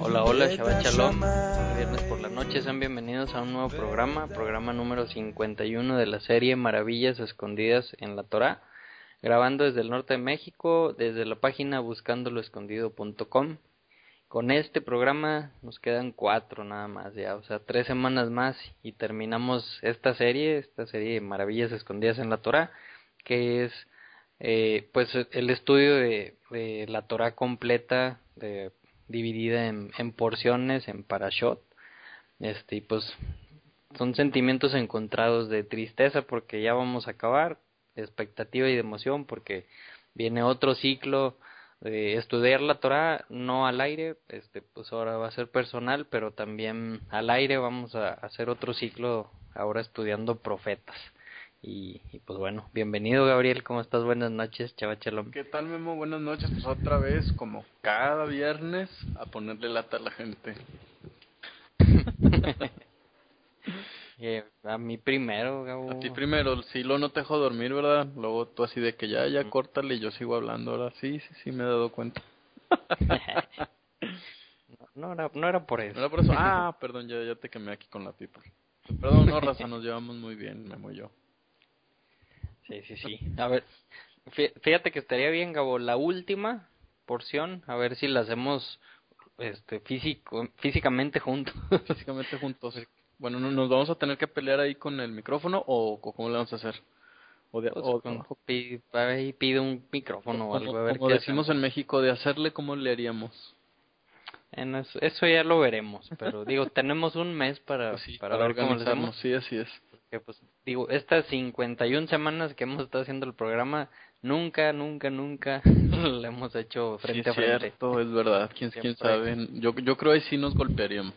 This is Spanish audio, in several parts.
Hola, hola, Shabbat Shalom. Viernes por la noche, sean bienvenidos a un nuevo programa, programa número 51 de la serie Maravillas Escondidas en la Torah, grabando desde el norte de México, desde la página buscandoloescondido.com. Con este programa nos quedan cuatro nada más ya, o sea, tres semanas más y terminamos esta serie, esta serie de Maravillas Escondidas en la Torah, que es eh, pues el estudio de, la Torah completa, de, dividida en, en porciones, en parashot, este, y pues son sentimientos encontrados de tristeza porque ya vamos a acabar, de expectativa y de emoción porque viene otro ciclo de estudiar la Torah no al aire, este pues ahora va a ser personal, pero también al aire vamos a hacer otro ciclo ahora estudiando profetas. Y, pues bueno, bienvenido Gabriel, ¿cómo estás? Buenas noches, chava chalom. ¿Qué tal Memo? Buenas noches, pues otra vez, como cada viernes, a ponerle lata a la gente. Eh, a mí primero, A ti primero, si lo no te dejo dormir, ¿verdad? Luego tú así de que ya, ya córtale y yo sigo hablando ahora. Sí, sí, sí, me he dado cuenta. no, era, no era por eso. No era por eso. Ah, perdón, ya, ya te quemé aquí con la pipa. Perdón, no, raza, nos llevamos muy bien, Memo y yo. Sí, sí, sí. A ver, fíjate que estaría bien, Gabo, la última porción, a ver si la hacemos este físico físicamente juntos. Físicamente juntos. Bueno, ¿nos vamos a tener que pelear ahí con el micrófono o cómo le vamos a hacer? O, de, pues o pide, pide, un micrófono o algo. A ver como decimos en México, de hacerle, ¿cómo le haríamos? En eso, eso, ya lo veremos, pero digo, tenemos un mes para, pues para, ver cómo le hacemos. Sí, así es. Porque, pues, digo, estas 51 semanas que hemos estado haciendo el programa, nunca, nunca, nunca lo hemos hecho frente a frente. Cierto, es verdad. ¿Quién, quién sabe? Yo, yo creo que sí nos golpearíamos.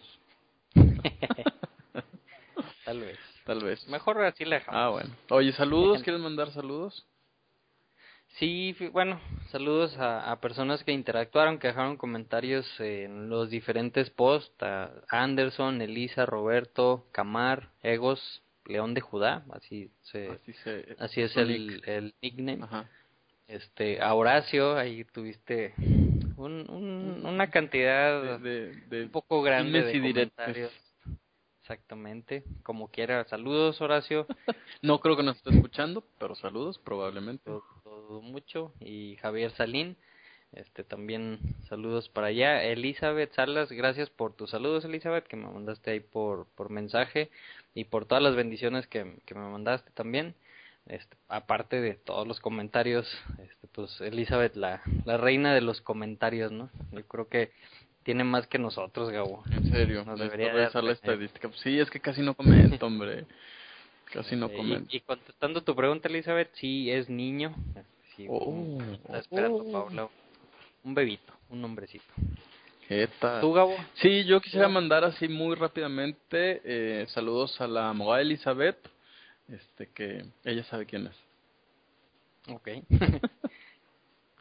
Tal vez. Tal vez. Mejor así le Ah, bueno. Oye, saludos, ¿quieres mandar saludos? Sí, bueno, saludos a, a, personas que interactuaron, que dejaron comentarios en los diferentes posts, a Anderson, Elisa, Roberto, Camar, Egos, León de Judá, así se, así, es el, el nickname. Este, a Horacio, ahí tuviste un, un, una cantidad de, de, un poco grande de comentarios. Exactamente, como quiera. Saludos, Horacio. no creo que nos esté escuchando, pero saludos, probablemente. Todo, mucho. Y Javier Salín, este también saludos para allá. Elizabeth Salas, gracias por tus saludos, Elizabeth, que me mandaste ahí por, por mensaje y por todas las bendiciones que, que me mandaste también. Este, aparte de todos los comentarios, este, pues Elizabeth, la, la reina de los comentarios, ¿no? Yo creo que tiene más que nosotros, Gabo. En serio, nos debería revisar la estadística. sí, es que casi no comento, hombre. Casi no comento. Y, contestando tu pregunta, Elizabeth, sí es niño. Sí, oh, está esperando, oh. Un bebito, un hombrecito. ¿Qué tal? ¿Tú, Gabo? Sí, yo quisiera mandar así muy rápidamente eh, saludos a la abogada Elizabeth, este que ella sabe quién es. Ok.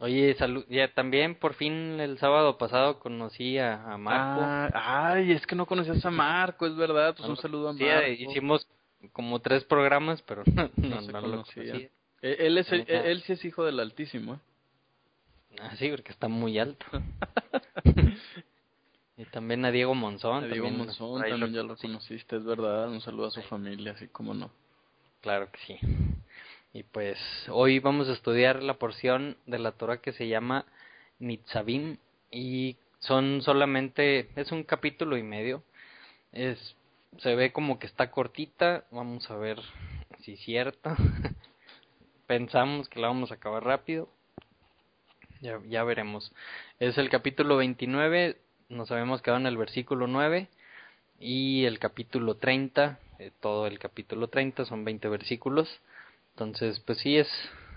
Oye, salud, ya también por fin el sábado pasado conocí a, Marco. Ah, ay, es que no conocías a Marco, es verdad. Pues un saludo a Marco. hicimos como tres programas, pero no, no, no, lo conocía. E, él, es, él, sí es hijo del Altísimo, ¿eh? Ah, sí, porque está muy alto. y también a Diego Monzón. A Diego Monzón también ya lo conociste, es verdad. Un saludo a su familia, así como no. Claro que sí. Y pues hoy vamos a estudiar la porción de la Torah que se llama Nitzavim y son solamente es un capítulo y medio. Es se ve como que está cortita, vamos a ver si es cierto. Pensamos que la vamos a acabar rápido. Ya, ya veremos. Es el capítulo 29, nos habíamos quedado en el versículo 9 y el capítulo 30, eh, todo el capítulo 30 son 20 versículos entonces, pues sí, es,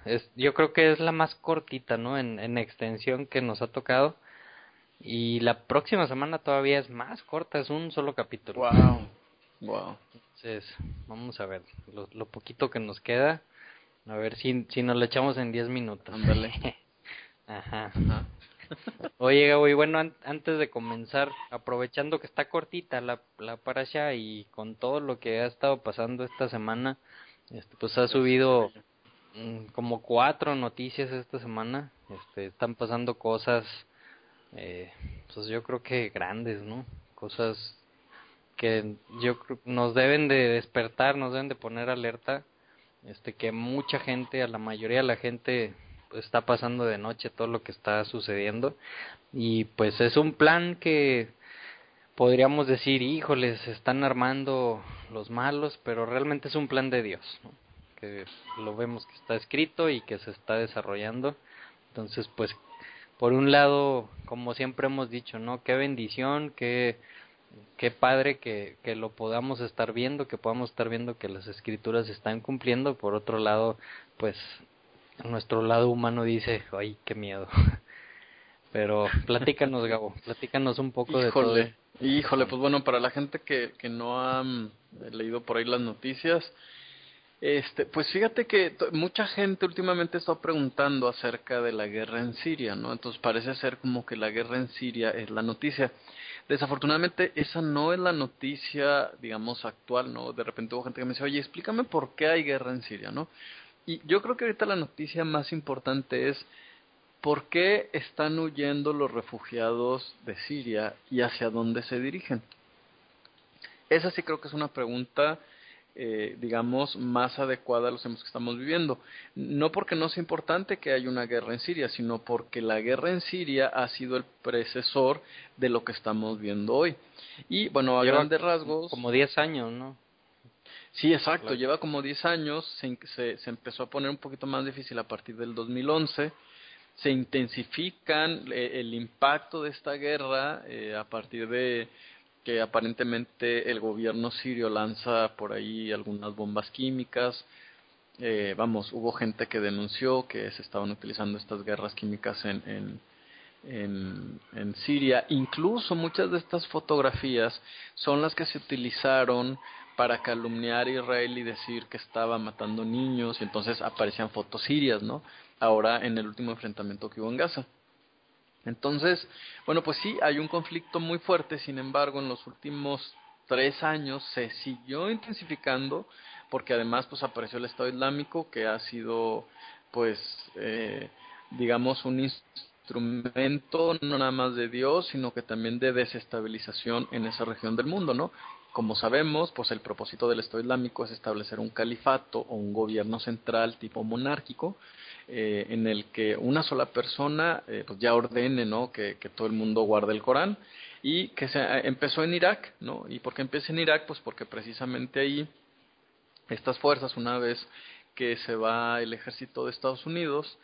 es yo creo que es la más cortita, ¿no? En, en extensión que nos ha tocado. Y la próxima semana todavía es más corta, es un solo capítulo. Wow. Wow. Entonces, vamos a ver lo, lo poquito que nos queda. A ver si, si nos lo echamos en 10 minutos. Ándale. Ajá. Ajá. Oye, Gabo, y bueno, antes de comenzar, aprovechando que está cortita la, la parasha y con todo lo que ha estado pasando esta semana, este, pues ha subido mm, como cuatro noticias esta semana. Este, están pasando cosas, eh, pues yo creo que grandes, ¿no? Cosas que yo nos deben de despertar, nos deben de poner alerta, este, que mucha gente, a la mayoría de la gente está pasando de noche todo lo que está sucediendo y pues es un plan que podríamos decir, híjoles, se están armando los malos, pero realmente es un plan de Dios, que lo vemos que está escrito y que se está desarrollando. Entonces, pues, por un lado, como siempre hemos dicho, ¿no? Qué bendición, qué, qué padre que, que lo podamos estar viendo, que podamos estar viendo que las escrituras se están cumpliendo. Por otro lado, pues, nuestro lado humano dice, ay, qué miedo. Pero platícanos, Gabo, platícanos un poco de todo. Híjole, pues bueno, para la gente que, que no ha mm, leído por ahí las noticias, este, pues fíjate que mucha gente últimamente está preguntando acerca de la guerra en Siria, ¿no? Entonces parece ser como que la guerra en Siria es la noticia. Desafortunadamente esa no es la noticia, digamos, actual, ¿no? De repente hubo gente que me dice, oye, explícame por qué hay guerra en Siria, ¿no? Y yo creo que ahorita la noticia más importante es ¿por qué están huyendo los refugiados de Siria y hacia dónde se dirigen? Esa sí creo que es una pregunta, eh, digamos, más adecuada a los tiempos que estamos viviendo. No porque no sea importante que haya una guerra en Siria, sino porque la guerra en Siria ha sido el predecesor de lo que estamos viendo hoy. Y bueno, a grandes rasgos. Como 10 años, ¿no? Sí, exacto, lleva como 10 años, se, se, empezó a poner un poquito más difícil a partir del 2011 se intensifican eh, el impacto de esta guerra eh, a partir de que aparentemente el gobierno sirio lanza por ahí algunas bombas químicas. Eh, vamos, hubo gente que denunció que se estaban utilizando estas guerras químicas en, en, en Siria. Incluso muchas de estas fotografías son las que se utilizaron para calumniar a Israel y decir que estaba matando niños y entonces aparecían fotos sirias, ¿no? ahora en el último enfrentamiento que hubo en Gaza. Entonces, bueno, pues sí, hay un conflicto muy fuerte, sin embargo, en los últimos tres años se siguió intensificando, porque además pues apareció el Estado Islámico, que ha sido, pues, eh, digamos, un instrumento no nada más de Dios, sino que también de desestabilización en esa región del mundo, ¿no? Como sabemos, pues el propósito del Estado Islámico es establecer un califato o un gobierno central tipo monárquico, eh, en el que una sola persona eh, pues ya ordene ¿no? que, todo el mundo guarde el Corán y que se eh, empezó en Irak, ¿no? ¿Y por qué empieza en Irak? Pues porque precisamente ahí estas fuerzas, una vez que se va el ejército de Estados Unidos,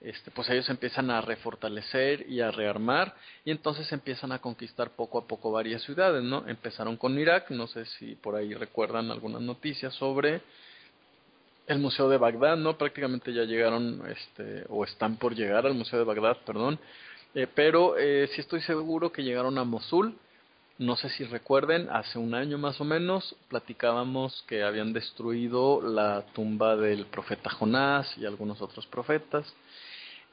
este, pues ellos empiezan a refortalecer y a rearmar y entonces empiezan a conquistar poco a poco varias ciudades, ¿no? Empezaron con Irak, no sé si por ahí recuerdan algunas noticias sobre el Museo de Bagdad, ¿no? Prácticamente ya llegaron, este, o están por llegar al Museo de Bagdad, perdón. Eh, pero eh, sí estoy seguro que llegaron a Mosul. No sé si recuerden, hace un año más o menos platicábamos que habían destruido la tumba del profeta Jonás y algunos otros profetas.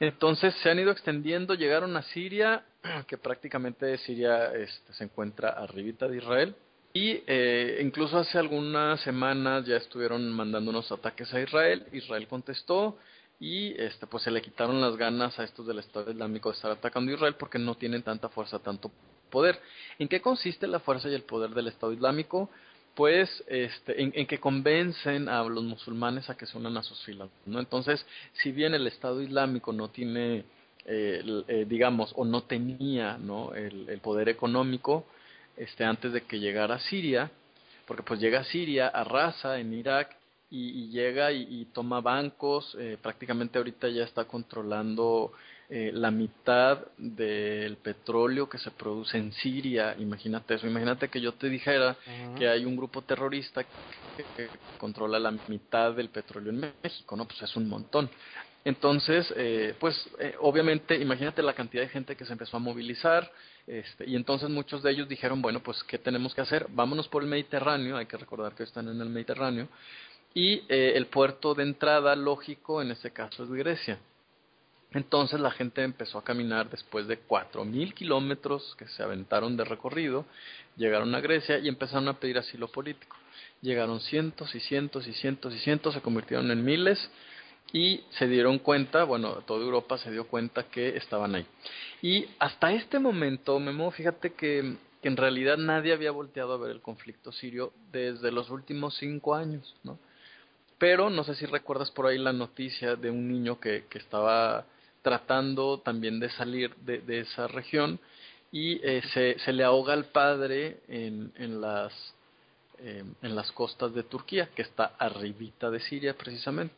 Entonces se han ido extendiendo, llegaron a Siria, que prácticamente Siria este, se encuentra arribita de Israel. Y eh, incluso hace algunas semanas ya estuvieron mandando unos ataques a Israel. Israel contestó y este, pues se le quitaron las ganas a estos del Estado Islámico de estar atacando a Israel porque no tienen tanta fuerza, tanto poder. ¿En qué consiste la fuerza y el poder del Estado Islámico? Pues este, en, que convencen a los musulmanes a que se unan a sus filas. ¿no? Entonces, si bien el Estado Islámico no tiene, eh, eh, digamos, o no tenía ¿no? el poder económico, este, antes de que llegara a Siria, porque pues llega a Siria, arrasa en Irak y, llega y, toma bancos, eh, prácticamente ahorita ya está controlando eh, la mitad del petróleo que se produce en Siria, imagínate eso, imagínate que yo te dijera que hay un grupo terrorista que, controla la mitad del petróleo en México, ¿no? Pues es un montón. Entonces, eh, pues eh, obviamente, imagínate la cantidad de gente que se empezó a movilizar, este, y entonces muchos de ellos dijeron, bueno, pues, ¿qué tenemos que hacer? Vámonos por el Mediterráneo, hay que recordar que están en el Mediterráneo, y eh, el puerto de entrada lógico en este caso es Grecia. Entonces la gente empezó a caminar después de cuatro mil kilómetros que se aventaron de recorrido, llegaron a Grecia y empezaron a pedir asilo político. Llegaron cientos y cientos y cientos y cientos, se convirtieron en miles y se dieron cuenta, bueno, toda Europa se dio cuenta que estaban ahí. Y hasta este momento, Memo, fíjate que, que en realidad nadie había volteado a ver el conflicto sirio desde los últimos cinco años, ¿no? Pero no sé si recuerdas por ahí la noticia de un niño que, que estaba tratando también de salir de, esa región y eh, se, se, le ahoga al padre en, en las eh, en las costas de Turquía, que está arribita de Siria precisamente.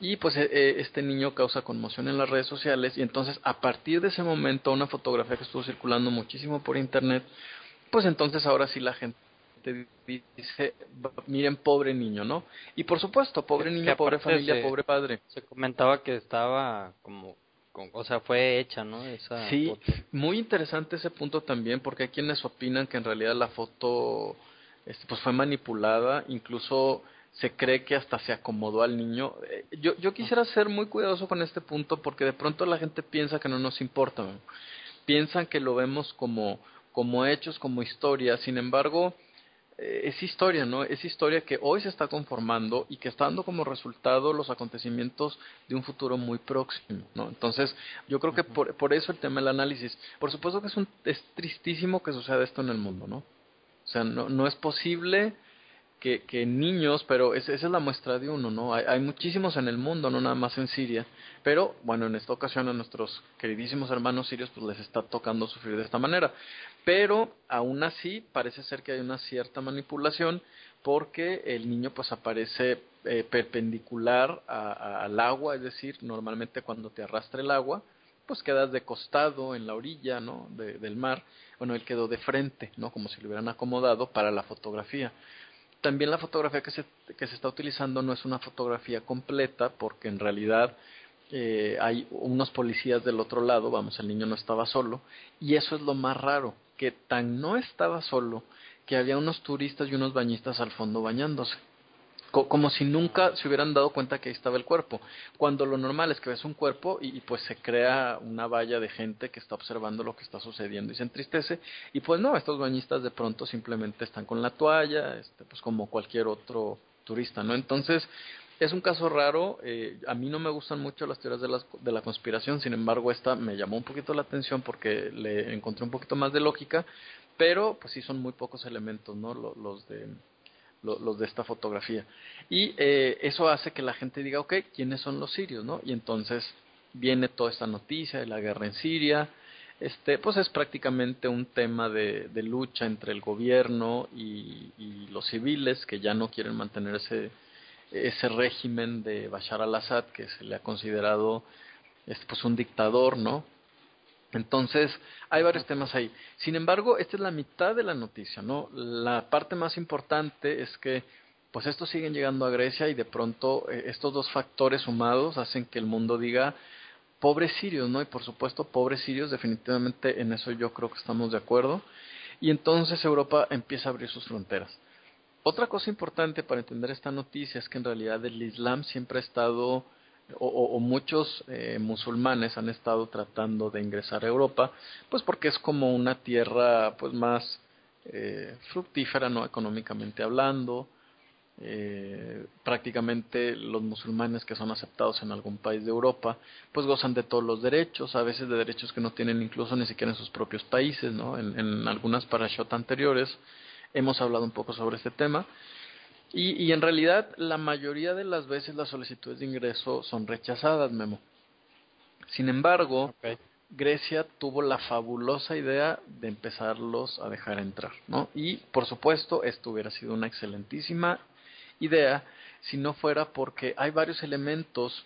Y pues eh, este niño causa conmoción en las redes sociales y entonces a partir de ese momento una fotografía que estuvo circulando muchísimo por internet, pues entonces ahora sí la gente dice, miren, pobre niño, ¿no? Y por supuesto, pobre niño, pobre familia, pobre padre. Se comentaba que estaba como, o sea, fue hecha, ¿no? Esa sí, muy interesante ese punto también, porque hay quienes opinan que en realidad la foto este, pues fue manipulada, incluso se cree que hasta se acomodó al niño. Eh, yo, yo quisiera ser muy cuidadoso con este punto porque de pronto la gente piensa que no nos importa, piensan que lo vemos como, como hechos, como historia, sin embargo, es historia, ¿no? Es historia que hoy se está conformando y que está dando como resultado los acontecimientos de un futuro muy próximo, ¿no? Entonces, yo creo que por, por eso el tema del análisis. Por supuesto que es, un, es tristísimo que suceda esto en el mundo, ¿no? O sea, no, no es posible que, niños, pero esa es la muestra de uno, ¿no? Hay, hay, muchísimos en el mundo, no nada más en Siria, pero bueno, en esta ocasión a nuestros queridísimos hermanos sirios pues les está tocando sufrir de esta manera. Pero aún así parece ser que hay una cierta manipulación porque el niño pues aparece eh, perpendicular al agua, es decir, normalmente cuando te arrastra el agua, pues quedas de costado en la orilla, ¿no? De, del mar. Bueno, él quedó de frente, ¿no? Como si lo hubieran acomodado para la fotografía. También la fotografía que se, que se está utilizando no es una fotografía completa porque en realidad eh, hay unos policías del otro lado, vamos, el niño no estaba solo, y eso es lo más raro, que tan no estaba solo que había unos turistas y unos bañistas al fondo bañándose como si nunca se hubieran dado cuenta que ahí estaba el cuerpo. Cuando lo normal es que ves un cuerpo y, y, pues se crea una valla de gente que está observando lo que está sucediendo y se entristece. Y pues no, estos bañistas de pronto simplemente están con la toalla, este, pues como cualquier otro turista, ¿no? Entonces, es un caso raro. Eh, a mí no me gustan mucho las teorías de, las, de la conspiración, sin embargo, esta me llamó un poquito la atención porque le encontré un poquito más de lógica, pero pues sí son muy pocos elementos, ¿no? Los, los de los de esta fotografía. Y eh, eso hace que la gente diga, ok, ¿quiénes son los sirios? ¿no? Y entonces viene toda esta noticia de la guerra en Siria. Este, pues es prácticamente un tema de, de lucha entre el gobierno y, los civiles que ya no quieren mantener ese, ese régimen de Bashar al-Assad que se le ha considerado este, pues un dictador, ¿no? Entonces, hay varios temas ahí. Sin embargo, esta es la mitad de la noticia, ¿no? La parte más importante es que, pues estos siguen llegando a Grecia y de pronto eh, estos dos factores sumados hacen que el mundo diga, pobres sirios, ¿no? Y por supuesto, pobres sirios, definitivamente en eso yo creo que estamos de acuerdo. Y entonces Europa empieza a abrir sus fronteras. Otra cosa importante para entender esta noticia es que en realidad el Islam siempre ha estado o, muchos eh, musulmanes han estado tratando de ingresar a Europa, pues porque es como una tierra pues más eh, fructífera, no económicamente hablando. Eh, prácticamente los musulmanes que son aceptados en algún país de Europa, pues gozan de todos los derechos, a veces de derechos que no tienen incluso ni siquiera en sus propios países, ¿no? En, en algunas parashot anteriores hemos hablado un poco sobre este tema. Y, y en realidad la mayoría de las veces las solicitudes de ingreso son rechazadas, Memo. Sin embargo, okay. Grecia tuvo la fabulosa idea de empezarlos a dejar entrar, ¿no? Y por supuesto, esto hubiera sido una excelentísima idea si no fuera porque hay varios elementos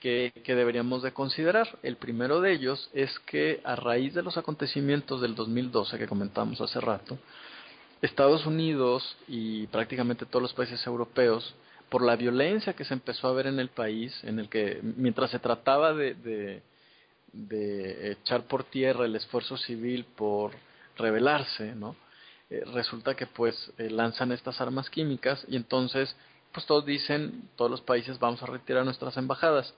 que, que, deberíamos de considerar. El primero de ellos es que a raíz de los acontecimientos del 2012 que comentamos hace rato, Estados Unidos y prácticamente todos los países europeos, por la violencia que se empezó a ver en el país, en el que mientras se trataba de, de, de echar por tierra el esfuerzo civil por rebelarse, ¿no? Eh, resulta que pues eh, lanzan estas armas químicas y entonces pues todos dicen, todos los países vamos a retirar nuestras embajadas.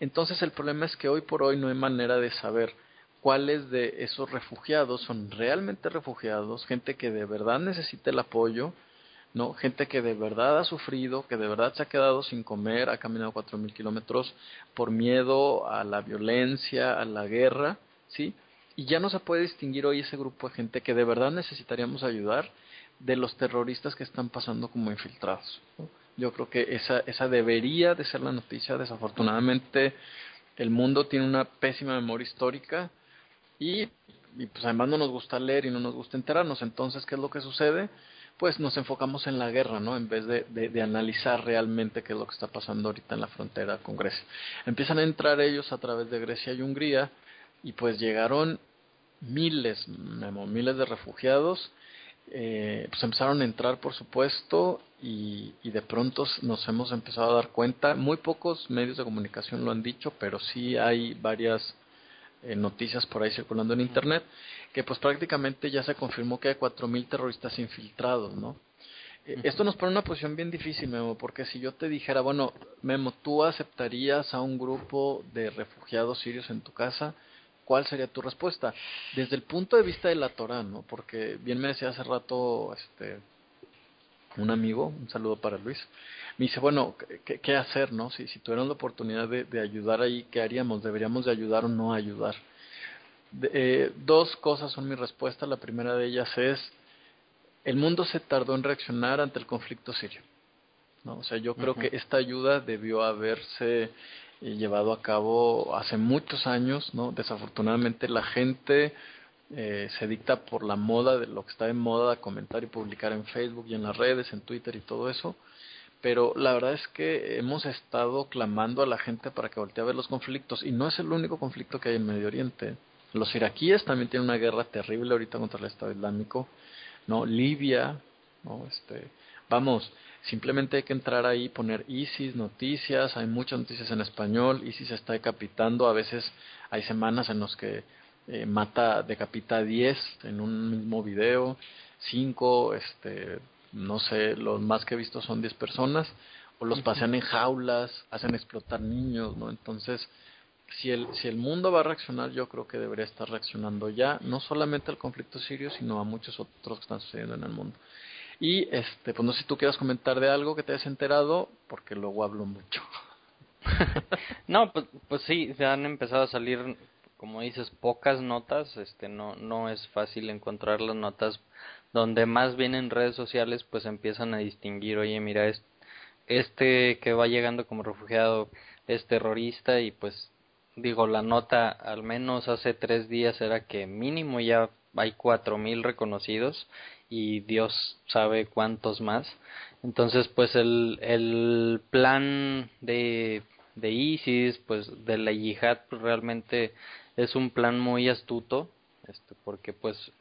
Entonces el problema es que hoy por hoy no hay manera de saber cuáles de esos refugiados son realmente refugiados, gente que de verdad necesita el apoyo, ¿no? Gente que de verdad ha sufrido, que de verdad se ha quedado sin comer, ha caminado cuatro mil kilómetros por miedo a la violencia, a la guerra, ¿sí? Y ya no se puede distinguir hoy ese grupo de gente que de verdad necesitaríamos ayudar de los terroristas que están pasando como infiltrados. Yo creo que esa, esa debería de ser la noticia. Desafortunadamente, el mundo tiene una pésima memoria histórica y, pues además no nos gusta leer y no nos gusta enterarnos. Entonces, ¿qué es lo que sucede? pues nos enfocamos en la guerra, ¿no? En vez de, de, analizar realmente qué es lo que está pasando ahorita en la frontera con Grecia. Empiezan a entrar ellos a través de Grecia y Hungría y pues llegaron miles, miles de refugiados. Eh, pues empezaron a entrar, por supuesto, y, y de pronto nos hemos empezado a dar cuenta. Muy pocos medios de comunicación lo han dicho, pero sí hay varias eh, noticias por ahí circulando en Internet que pues prácticamente ya se confirmó que hay 4.000 terroristas infiltrados, ¿no? Eh, esto nos pone en una posición bien difícil, Memo, porque si yo te dijera, bueno, Memo, ¿tú aceptarías a un grupo de refugiados sirios en tu casa? ¿Cuál sería tu respuesta? Desde el punto de vista de la Torah, ¿no? Porque bien me decía hace rato este, un amigo, un saludo para Luis, me dice, bueno, ¿qué, qué hacer, no? Si, si tuvieran la oportunidad de, de ayudar ahí, ¿qué haríamos? ¿Deberíamos de ayudar o no ayudar? Eh, dos cosas son mi respuesta. La primera de ellas es, el mundo se tardó en reaccionar ante el conflicto sirio. ¿no? O sea, yo creo que esta ayuda debió haberse eh, llevado a cabo hace muchos años. ¿no? Desafortunadamente la gente eh, se dicta por la moda de lo que está de moda, comentar y publicar en Facebook y en las redes, en Twitter y todo eso. Pero la verdad es que hemos estado clamando a la gente para que voltee a ver los conflictos y no es el único conflicto que hay en Medio Oriente. Los iraquíes también tienen una guerra terrible ahorita contra el Estado Islámico, ¿no? Libia, ¿no? Este, vamos, simplemente hay que entrar ahí, poner ISIS, noticias, hay muchas noticias en español, ISIS está decapitando, a veces hay semanas en los que eh, mata, decapita a 10 en un mismo video, 5, este, no sé, los más que he visto son 10 personas, o los pasean en jaulas, hacen explotar niños, ¿no? Entonces, si el, si el mundo va a reaccionar, yo creo que debería estar reaccionando ya, no solamente al conflicto sirio, sino a muchos otros que están sucediendo en el mundo. Y este, pues no sé si tú quieras comentar de algo que te hayas enterado, porque luego hablo mucho. no, pues, pues sí, se han empezado a salir, como dices, pocas notas, este, no, no es fácil encontrar las notas donde más bien en redes sociales pues empiezan a distinguir, oye, mira, este que va llegando como refugiado es terrorista y pues digo, la nota al menos hace tres días era que mínimo ya hay cuatro mil reconocidos y Dios sabe cuántos más. Entonces, pues el, el plan de, de ISIS, pues de la yihad, pues realmente es un plan muy astuto, este, porque pues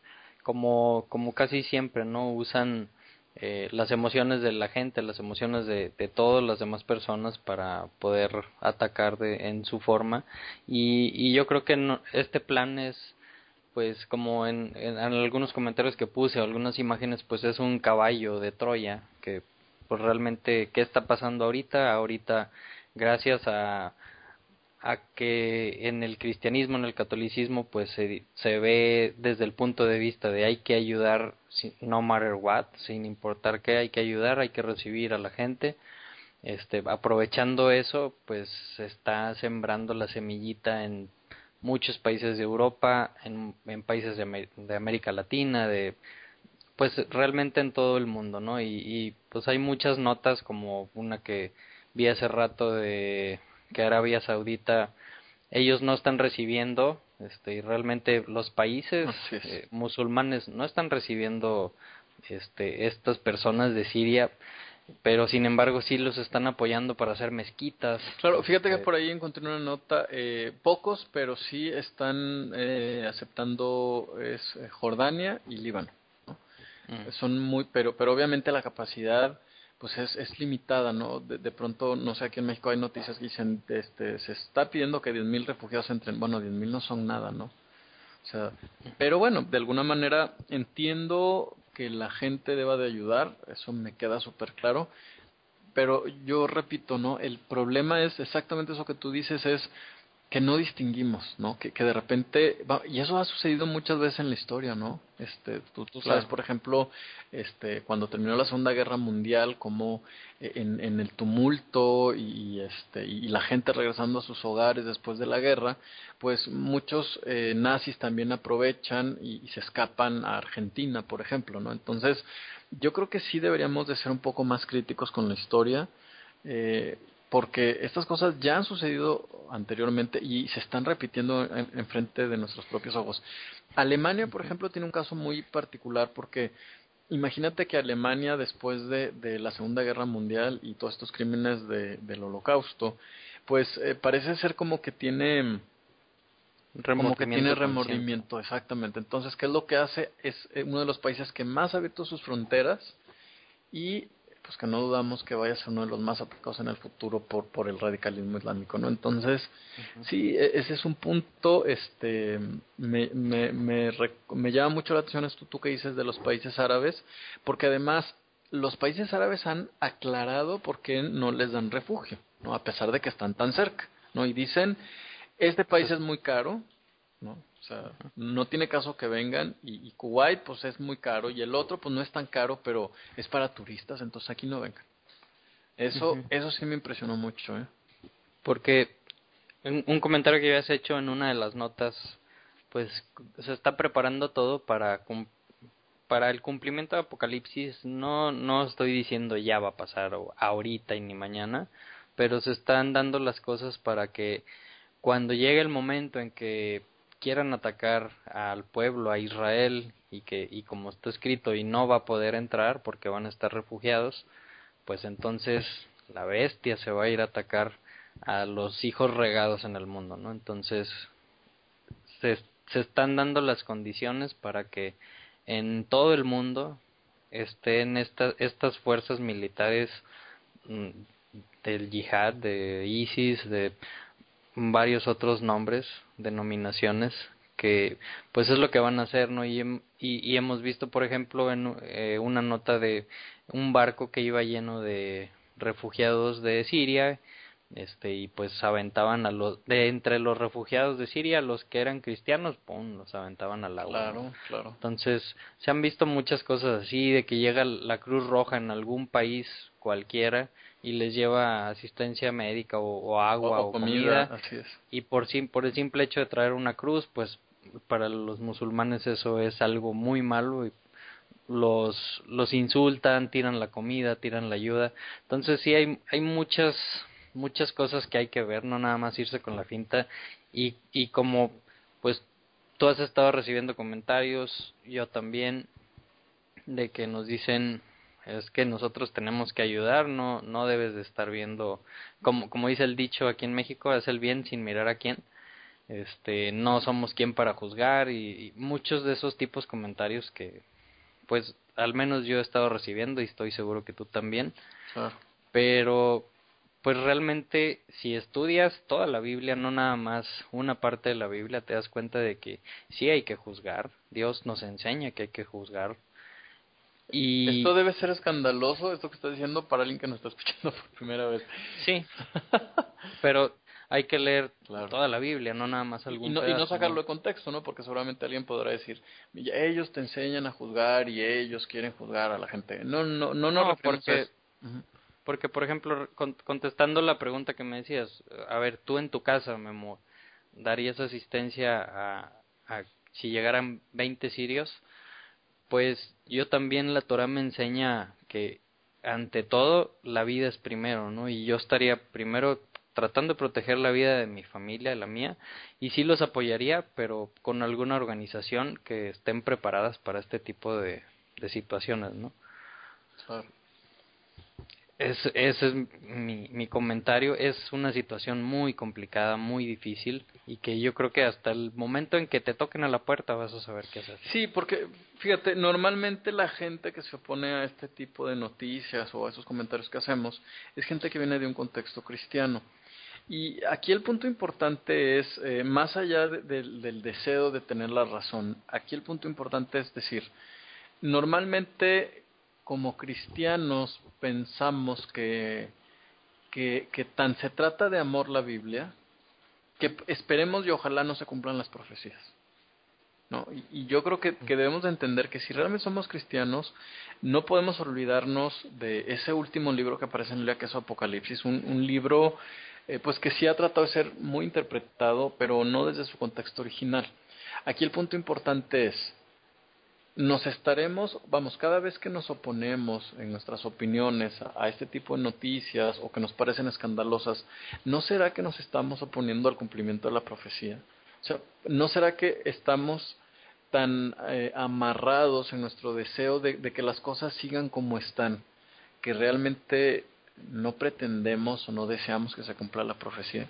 como, como casi siempre, ¿no? Usan eh, las emociones de la gente, las emociones de, de todas las demás personas para poder atacar de, en su forma. Y, y yo creo que este plan es, pues como en, en, algunos comentarios que puse, algunas imágenes, pues es un caballo de Troya, que pues realmente, ¿qué está pasando ahorita? Ahorita, gracias a a que en el cristianismo, en el catolicismo, pues se, se ve desde el punto de vista de hay que ayudar no matter what, sin importar qué, hay que ayudar, hay que recibir a la gente. Este, aprovechando eso, pues se está sembrando la semillita en muchos países de Europa, en, en países de, de, América Latina, de pues realmente en todo el mundo, ¿no? Y, y pues hay muchas notas como una que vi hace rato de que Arabia Saudita ellos no están recibiendo este y realmente los países eh, musulmanes no están recibiendo este estas personas de Siria pero sin embargo sí los están apoyando para hacer mezquitas. Claro fíjate que este por ahí encontré una nota eh, pocos pero sí están eh, aceptando es Jordania y Líbano mm. son muy pero pero obviamente la capacidad pues es, es limitada, ¿no? De, de, pronto, no sé, aquí en México hay noticias que dicen, este, se está pidiendo que 10.000 refugiados entren. Bueno, 10.000 no son nada, ¿no? O sea, pero bueno, de alguna manera entiendo que la gente deba de ayudar, eso me queda súper claro, pero yo repito, ¿no? El problema es exactamente eso que tú dices, es que no distinguimos, ¿no? Que, que de repente, y eso ha sucedido muchas veces en la historia, ¿no? Este, tú, tú sabes, por ejemplo, este, cuando terminó la Segunda Guerra Mundial, como eh, en, en el tumulto y, este, y la gente regresando a sus hogares después de la guerra, pues muchos eh, nazis también aprovechan y, y, se escapan a Argentina, por ejemplo, ¿no? Entonces, yo creo que sí deberíamos de ser un poco más críticos con la historia. Eh, porque estas cosas ya han sucedido anteriormente y se están repitiendo en, frente de nuestros propios ojos. Alemania, por ejemplo, tiene un caso muy particular porque imagínate que Alemania, después de, la Segunda Guerra Mundial y todos estos crímenes del Holocausto, pues eh, parece ser como que tiene como que tiene remordimiento, exactamente. Entonces, ¿qué es lo que hace? Es eh, uno de los países que más ha abierto sus fronteras y pues que no dudamos que vaya a ser uno de los más atacados en el futuro por por el radicalismo islámico no entonces sí e, ese es un punto este me me me, me llama mucho la atención esto tú que dices de los países árabes porque además los países árabes han aclarado por qué no les dan refugio no a pesar de que están tan cerca no y dicen este país es muy caro no sea, no tiene caso que vengan y, Kuwait pues es muy caro y el otro pues no es tan caro, pero es para turistas, entonces aquí no vengan. Eso eso sí me impresionó mucho, ¿eh? Porque un, comentario que habías hecho en una de las notas, pues se está preparando todo para para el cumplimiento de Apocalipsis. No no estoy diciendo ya va a pasar ahorita y ni mañana, pero se están dando las cosas para que cuando llegue el momento en que quieran atacar al pueblo, a Israel, y que, y como está escrito, y no va a poder entrar porque van a estar refugiados, pues entonces la bestia se va a ir a atacar a los hijos regados en el mundo, ¿no? Entonces se, se están dando las condiciones para que en todo el mundo estén esta, estas fuerzas militares mm, del yihad, de ISIS, de varios otros nombres, denominaciones, que pues es lo que van a hacer, ¿no? Y, y, hemos visto, por ejemplo, en eh, una nota de un barco que iba lleno de refugiados de Siria, este y pues aventaban a los de entre los refugiados de Siria los que eran cristianos pum los aventaban al agua claro claro entonces se han visto muchas cosas así de que llega la Cruz Roja en algún país cualquiera y les lleva asistencia médica o, agua o, comida, y por por el simple hecho de traer una cruz pues para los musulmanes eso es algo muy malo y los los insultan tiran la comida tiran la ayuda. Entonces sí hay hay muchas muchas cosas que hay que ver no nada más irse con la finta. Y y como pues tú has estado recibiendo comentarios yo también de que nos dicen es que nosotros tenemos que ayudar, no, no debes de estar viendo, como, como dice el dicho aquí en México, es el bien sin mirar a quién, este, no somos quien para juzgar y, muchos de esos tipos de comentarios que, pues, al menos yo he estado recibiendo y estoy seguro que tú también, pero, pues realmente si estudias toda la Biblia, no nada más una parte de la Biblia, te das cuenta de que sí hay que juzgar, Dios nos enseña que hay que juzgar y... Esto debe ser escandaloso, esto que estás diciendo, para alguien que nos está escuchando por primera vez. Sí, pero hay que leer toda la Biblia, no nada más algún y no, y no sacarlo de contexto, ¿no? Porque seguramente alguien podrá decir, ellos te enseñan a juzgar y ellos quieren juzgar a la gente. No, no, no, no, porque, porque, por ejemplo, contestando la pregunta que me decías, a ver, tú en tu casa, Memo, ¿darías asistencia a, a si llegaran 20 sirios? Pues yo también la Torah me enseña que ante todo la vida es primero, ¿no? Y yo estaría primero tratando de proteger la vida de mi familia, la mía, y sí los apoyaría, pero con alguna organización que estén preparadas para este tipo de, situaciones, ¿no? Es, ese es mi, mi comentario. Es una situación muy complicada, muy difícil y que yo creo que hasta el momento en que te toquen a la puerta vas a saber qué hacer. Sí, porque fíjate, normalmente la gente que se opone a este tipo de noticias o a esos comentarios que hacemos es gente que viene de un contexto cristiano. Y aquí el punto importante es, eh, más allá del deseo de tener la razón, aquí el punto importante es decir, normalmente como cristianos pensamos que, que, tan se trata de amor la Biblia, que esperemos y ojalá no se cumplan las profecías. ¿no? Y, yo creo que, debemos de entender que si realmente somos cristianos, no podemos olvidarnos de ese último libro que aparece en el que es Apocalipsis, un, libro eh, pues que sí ha tratado de ser muy interpretado, pero no desde su contexto original. Aquí el punto importante es, nos estaremos, vamos, cada vez que nos oponemos en nuestras opiniones a, este tipo de noticias o que nos parecen escandalosas, ¿no será que nos estamos oponiendo al cumplimiento de la profecía? O sea, ¿no será que estamos tan eh, amarrados en nuestro deseo de, de que las cosas sigan como están, que realmente no pretendemos o no deseamos que se cumpla la profecía?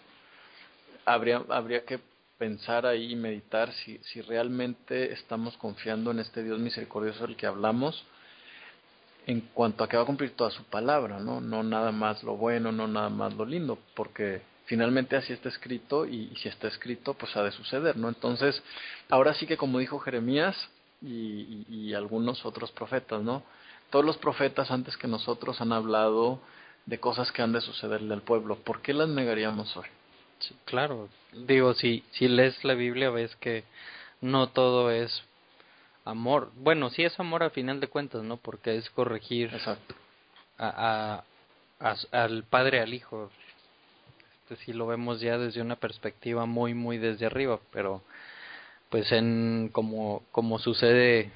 Habría, habría que pensar ahí y meditar si, si realmente estamos confiando en este Dios misericordioso del que hablamos en cuanto a que va a cumplir toda su palabra, ¿no? No nada más lo bueno, no nada más lo lindo, porque finalmente así está escrito y, si está escrito, pues ha de suceder, ¿no? Entonces, ahora sí que como dijo Jeremías y, y algunos otros profetas, ¿no? Todos los profetas antes que nosotros han hablado de cosas que han de sucederle al pueblo. ¿Por qué las negaríamos hoy? Claro, digo, si, si lees la Biblia ves que no todo es amor. Bueno, sí es amor al final de cuentas, ¿no? Porque es corregir Exacto. A, a, al padre al hijo. Este sí lo vemos ya desde una perspectiva muy, muy desde arriba, pero pues en como, como sucede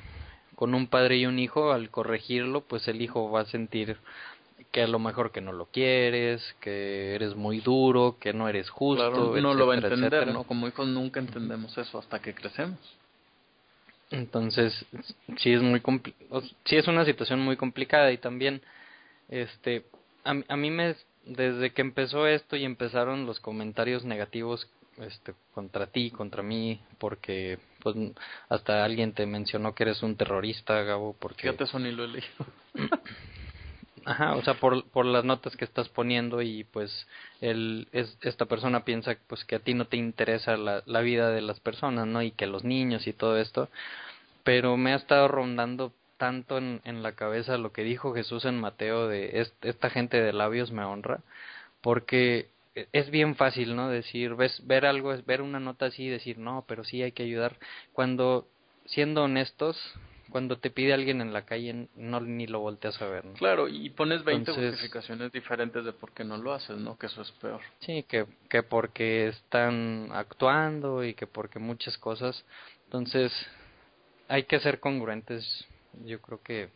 con un padre y un hijo, al corregirlo, pues el hijo va a sentir que a lo mejor que no lo quieres, que eres muy duro, que no eres justo. Claro, no lo va a entender, ¿no? Como hijos nunca entendemos eso hasta que crecemos. Entonces, sí es muy sí es una situación muy complicada y también, este, a, a mí me, desde que empezó esto y empezaron los comentarios negativos este contra ti, contra mí, porque pues hasta alguien te mencionó que eres un terrorista, Gabo, porque Fíjate, eso ni lo he leído. Ajá, o sea, por, por las notas que estás poniendo y pues el, es, esta persona piensa pues que a ti no te interesa la, la vida de las personas, ¿no? Y que los niños y todo esto, pero me ha estado rondando tanto en, en la cabeza lo que dijo Jesús en Mateo de esta gente de labios me honra, porque es bien fácil, ¿no? Decir, ves, ver algo, ver una nota así y decir, no, pero sí hay que ayudar, cuando siendo honestos, cuando te pide alguien en la calle no ni lo volteas a ver. ¿no? Claro, y pones 20 justificaciones diferentes de por qué no lo haces, ¿no? Que eso es peor. Sí, que, que porque están actuando y que porque muchas cosas. Entonces, hay que ser congruentes. Yo creo que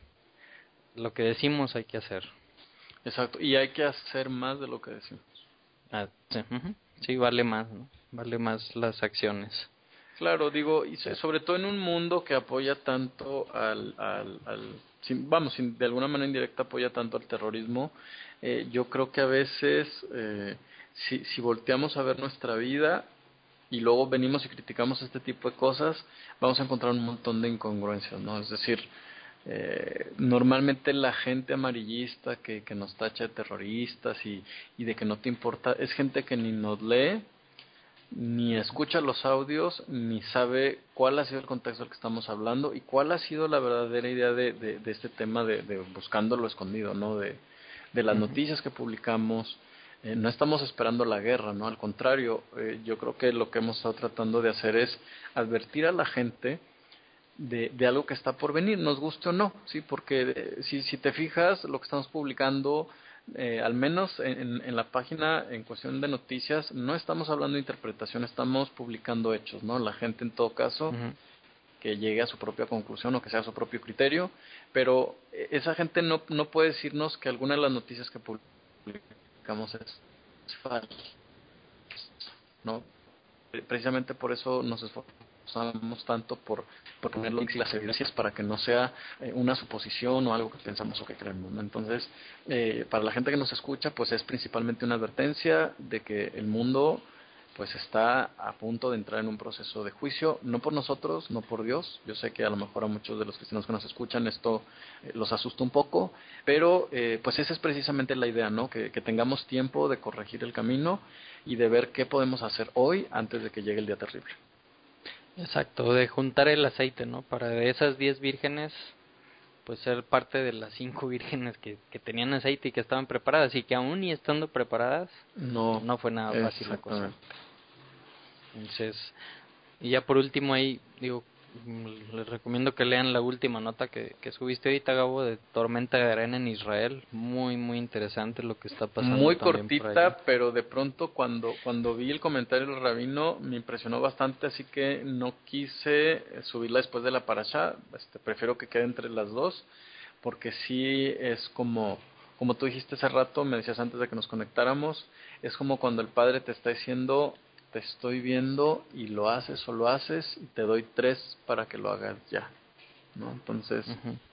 lo que decimos hay que hacer. Exacto, y hay que hacer más de lo que decimos. Ah, sí, sí, vale más, ¿no? Vale más las acciones. Claro, digo, y sobre todo en un mundo que apoya tanto al, al, vamos, de alguna manera indirecta apoya tanto al terrorismo, eh, yo creo que a veces eh, si, si volteamos a ver nuestra vida y luego venimos y criticamos este tipo de cosas, vamos a encontrar un montón de incongruencias, ¿no? Es decir, eh, normalmente la gente amarillista que, que nos tacha de terroristas y, y de que no te importa, es gente que ni nos lee, ni escucha los audios, ni sabe cuál ha sido el contexto del que estamos hablando y cuál ha sido la verdadera idea de, de, este tema de, de, buscando lo escondido, ¿no? De, de las noticias que publicamos. Eh, no estamos esperando la guerra, ¿no? Al contrario, eh, yo creo que lo que hemos estado tratando de hacer es advertir a la gente de, de algo que está por venir, nos guste o no, ¿sí? Porque eh, si, si te fijas, lo que estamos publicando eh, al menos en, en, la página en cuestión de noticias, no estamos hablando de interpretación, estamos publicando hechos, ¿no? La gente en todo caso que llegue a su propia conclusión o que sea su propio criterio, pero eh, esa gente no, no puede decirnos que alguna de las noticias que publicamos es, falsa, ¿no? Precisamente por eso nos esforzamos usamos tanto por, por poner las evidencias para que no sea eh, una suposición o algo que pensamos o que creemos. Entonces, eh, para la gente que nos escucha, pues es principalmente una advertencia de que el mundo pues está a punto de entrar en un proceso de juicio, no por nosotros, no por Dios. Yo sé que a lo mejor a muchos de los cristianos que nos escuchan esto eh, los asusta un poco, pero eh, pues esa es precisamente la idea, ¿no? Que, que, tengamos tiempo de corregir el camino y de ver qué podemos hacer hoy antes de que llegue el día terrible. Exacto, de juntar el aceite, ¿no? Para de esas 10 vírgenes, pues ser parte de las cinco vírgenes que, que tenían aceite y que estaban preparadas y que aún y estando preparadas, no, no fue nada fácil la cosa. Entonces, y ya por último ahí, digo, les recomiendo que lean la última nota que, que subiste ahorita, Gabo, de Tormenta de Arena en Israel. Muy, muy interesante lo que está pasando. Muy cortita, pero de pronto cuando, cuando vi el comentario del rabino me impresionó bastante, así que no quise subirla después de la parasha. Este, prefiero que quede entre las dos, porque sí es como, como tú dijiste hace rato, me decías antes de que nos conectáramos, es como cuando el padre te está diciendo te estoy viendo y lo haces o lo haces y te doy tres para que lo hagas ya. ¿no? Entonces...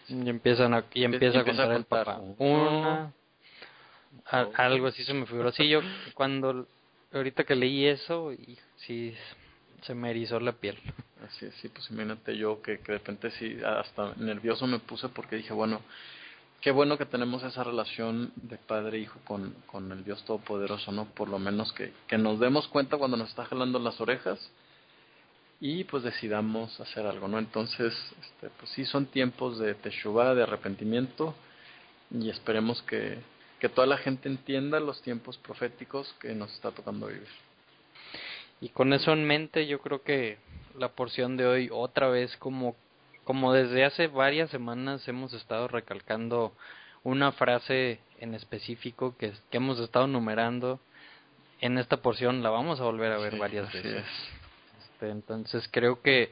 Y empiezan a, y empieza, a contar, el papá. Una... algo así se me figuró. Sí, yo cuando... Ahorita que leí eso, y sí, se me erizó la piel. Así es, sí, pues imagínate yo que, que de repente sí, hasta nervioso me puse porque dije, bueno, qué bueno que tenemos esa relación de padre e hijo con, con el Dios Todopoderoso, ¿no? Por lo menos que, que nos demos cuenta cuando nos está jalando las orejas y pues decidamos hacer algo, ¿no? Entonces, este, pues sí son tiempos de teshuva, de arrepentimiento y esperemos que, que toda la gente entienda los tiempos proféticos que nos está tocando vivir. Y con eso en mente, yo creo que la porción de hoy otra vez como como desde hace varias semanas hemos estado recalcando una frase en específico que, que hemos estado numerando en esta porción, la vamos a volver a ver varias veces. Este, entonces creo que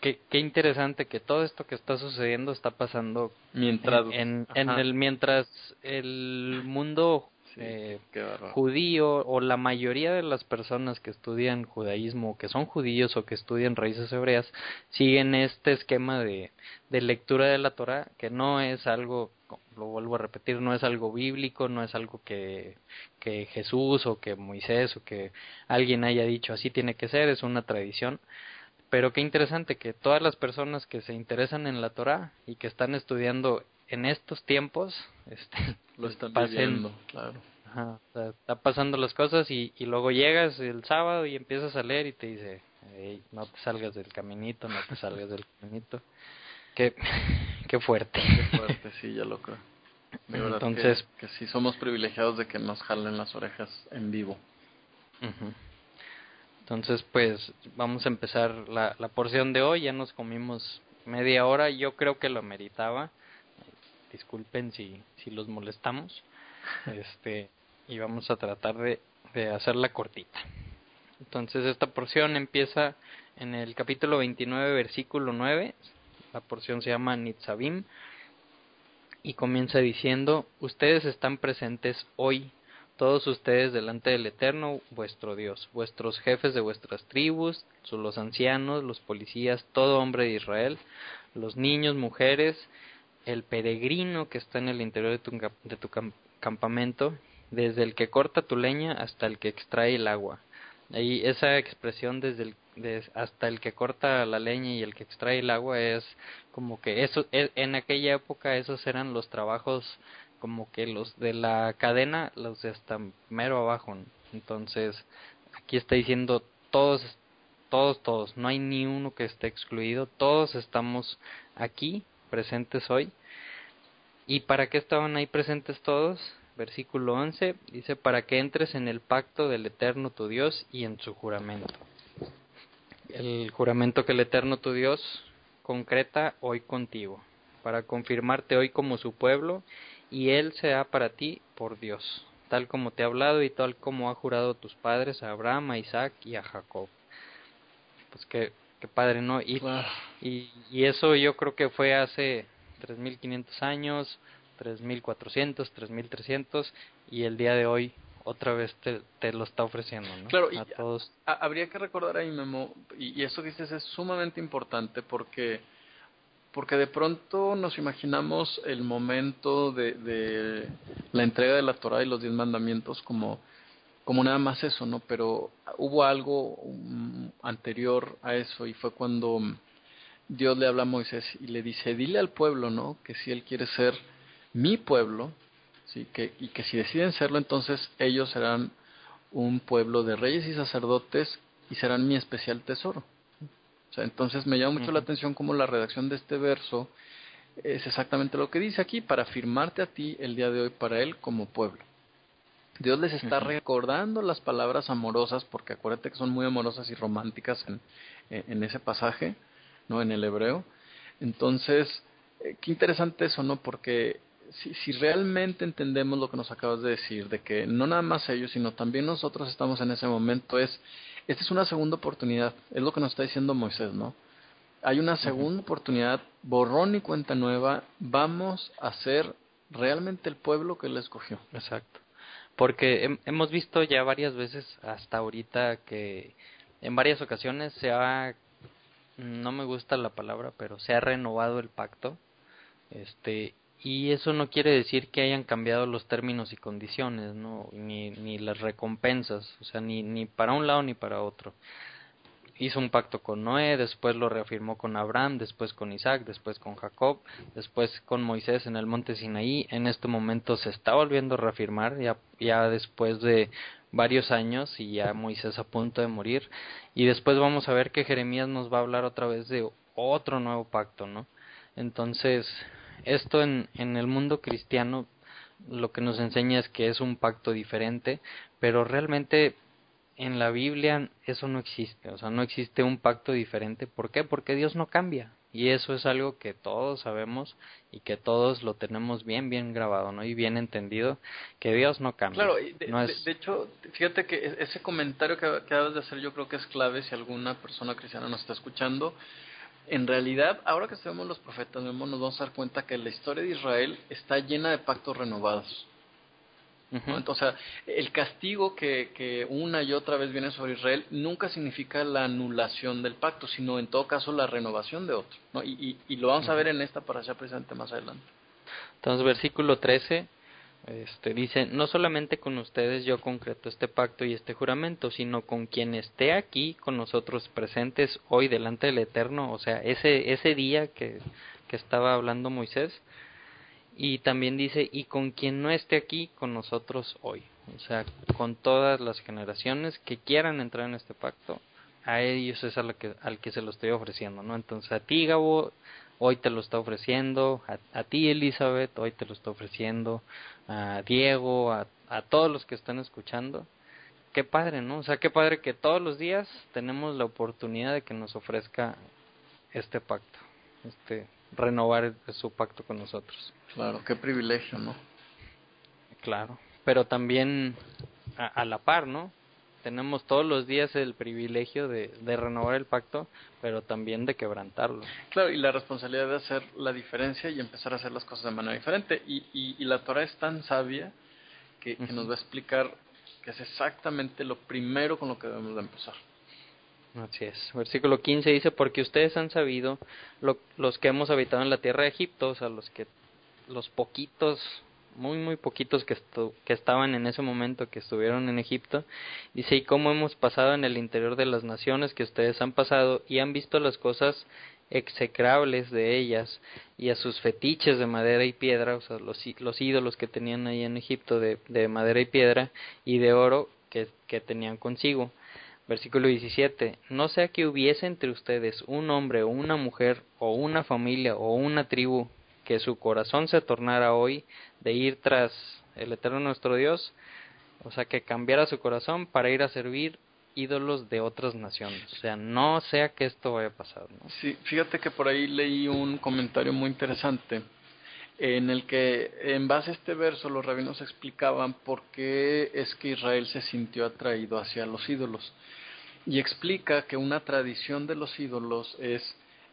qué interesante que todo esto que está sucediendo está pasando mientras en, en el mientras el mundo eh, judío o la mayoría de las personas que estudian judaísmo, que son judíos o que estudian raíces hebreas, siguen este esquema de, de lectura de la Torah, que no es algo, lo vuelvo a repetir, no es algo bíblico, no es algo que, que Jesús o que Moisés o que alguien haya dicho así tiene que ser, es una tradición. Pero qué interesante que todas las personas que se interesan en la Torah y que están estudiando en estos tiempos este, lo están pasen, claro. está pasando las cosas y, y luego llegas el sábado y empiezas a leer y te dice, no te salgas del caminito, no te salgas del caminito. Qué, qué fuerte. Qué fuerte, sí, ya lo creo. Entonces, que, sí somos privilegiados de que nos jalen las orejas en vivo. Entonces, pues vamos a empezar la, la porción de hoy. Ya nos comimos media hora. Yo creo que lo meritaba disculpen si, si los molestamos. Este, y vamos a tratar de, de hacerla cortita. Entonces esta porción empieza en el capítulo 29, versículo 9. La porción se llama Nitzavim y comienza diciendo, ustedes están presentes hoy, todos ustedes delante del Eterno, vuestro Dios, vuestros jefes de vuestras tribus, los ancianos, los policías, todo hombre de Israel, los niños, mujeres, el peregrino que está en el interior de tu, de tu campamento, desde el que corta tu leña hasta el que extrae el agua. Ahí esa expresión desde el, hasta el que corta la leña y el que extrae el agua es como que eso e, en aquella época esos eran los trabajos como que los de la cadena los de hasta mero abajo. Entonces, aquí está diciendo todos todos todos, no hay ni uno que esté excluido, todos estamos aquí presentes hoy. ¿Y para qué estaban ahí presentes todos? Versículo 11 dice, para que entres en el pacto del Eterno tu Dios y en su juramento. El juramento que el Eterno tu Dios concreta hoy contigo, para confirmarte hoy como su pueblo, y Él sea para ti por Dios, tal como te ha hablado y tal como ha jurado tus padres a Abraham, a Isaac y a Jacob. Pues que padre, ¿no? Y, y, y, eso yo creo que fue hace 3.500 años, 3.400, 3.300 y el día de hoy otra vez te, te lo está ofreciendo, ¿no? Claro, y a todos. habría que recordar ahí, Memo, y, y eso que dices es sumamente importante porque porque de pronto nos imaginamos el momento de, de la entrega de la Torah y los diez mandamientos como como nada más eso, ¿no? Pero hubo algo anterior a eso y fue cuando Dios le habla a Moisés y le dice, dile al pueblo, ¿no? Que si él quiere ser mi pueblo, sí, que y que si deciden serlo, entonces ellos serán un pueblo de reyes y sacerdotes y serán mi especial tesoro. O sea, entonces me llama mucho la atención cómo la redacción de este verso es exactamente lo que dice aquí, para firmarte a ti el día de hoy para él como pueblo. Dios les está recordando las palabras amorosas, porque acuérdate que son muy amorosas y románticas en, en ese pasaje, ¿no? En el hebreo. Entonces, eh, qué interesante eso, ¿no? Porque si, si realmente entendemos lo que nos acabas de decir, de que no nada más ellos, sino también nosotros estamos en ese momento, es, esta es una segunda oportunidad, es lo que nos está diciendo Moisés, ¿no? Hay una segunda oportunidad, borrón y cuenta nueva, vamos a ser realmente el pueblo que él escogió. Exacto. Porque hemos visto ya varias veces hasta ahorita que en varias ocasiones se ha no me gusta la palabra, pero se ha renovado el pacto. Este, y eso no quiere decir que hayan cambiado los términos y condiciones, ¿no? ni, ni las recompensas, o sea, ni, ni para un lado ni para otro. Hizo un pacto con Noé, después lo reafirmó con Abraham, después con Isaac, después con Jacob, después con Moisés en el monte Sinaí. En este momento se está volviendo a reafirmar, ya, ya después de varios años y ya Moisés a punto de morir. Y después vamos a ver que Jeremías nos va a hablar otra vez de otro nuevo pacto, ¿no? Entonces, esto en, en el mundo cristiano lo que nos enseña es que es un pacto diferente, pero realmente en la Biblia eso no existe, o sea, no existe un pacto diferente. ¿Por qué? Porque Dios no cambia. Y eso es algo que todos sabemos y que todos lo tenemos bien, bien grabado, ¿no? Y bien entendido, que Dios no cambia. Claro, de, de, hecho, fíjate que e, ese comentario que acabas de hacer yo creo que es clave si alguna persona cristiana nos está escuchando. En realidad, ahora que sabemos los profetas, nos vamos a dar cuenta que la historia de Israel está llena de pactos renovados. Entonces, el castigo que, que, una y otra vez viene sobre Israel nunca significa la anulación del pacto, sino en todo caso la renovación de otro. ¿no? Y, y, lo vamos a ver en esta para allá presente más adelante. Entonces, versículo 13 este, dice, no solamente con ustedes yo concreto este pacto y este juramento, sino con quien esté aquí con nosotros presentes hoy delante del Eterno, o sea, ese, ese día que, que estaba hablando Moisés, y también dice, y con quien no esté aquí con nosotros hoy. O sea, con todas las generaciones que quieran entrar en este pacto, a ellos es al que, al que se lo estoy ofreciendo, ¿no? Entonces a ti, Gabo, hoy te lo está ofreciendo, a, ti, Elizabeth, hoy te lo está ofreciendo, a Diego, a, a todos los que están escuchando. Qué padre, ¿no? O sea, qué padre que todos los días tenemos la oportunidad de que nos ofrezca este pacto, este renovar su pacto con nosotros. Claro, qué privilegio, ¿no? Claro, pero también a, la par, ¿no? Tenemos todos los días el privilegio de, de, renovar el pacto, pero también de quebrantarlo. Claro, y la responsabilidad de hacer la diferencia y empezar a hacer las cosas de manera diferente. Y, y, y la Torah es tan sabia que, que nos va a explicar que es exactamente lo primero con lo que debemos de empezar. Así es. Versículo 15 dice, porque ustedes han sabido, los que hemos habitado en la tierra de Egipto, o sea, los que, los poquitos, muy, muy poquitos que, estaban en ese momento, que estuvieron en Egipto, dice, y cómo hemos pasado en el interior de las naciones que ustedes han pasado y han visto las cosas execrables de ellas y a sus fetiches de madera y piedra, o sea, los, los ídolos que tenían ahí en Egipto de, de madera y piedra y de oro que tenían consigo Versículo 17. No sea que hubiese entre ustedes un hombre o una mujer o una familia o una tribu que su corazón se tornara hoy de ir tras el eterno nuestro Dios, o sea, que cambiara su corazón para ir a servir ídolos de otras naciones. O sea, no sea que esto vaya a pasar. ¿no? Sí, fíjate que por ahí leí un comentario muy interesante en el que en base a este verso los rabinos explicaban por qué es que Israel se sintió atraído hacia los ídolos. Y explica que una tradición de los ídolos es,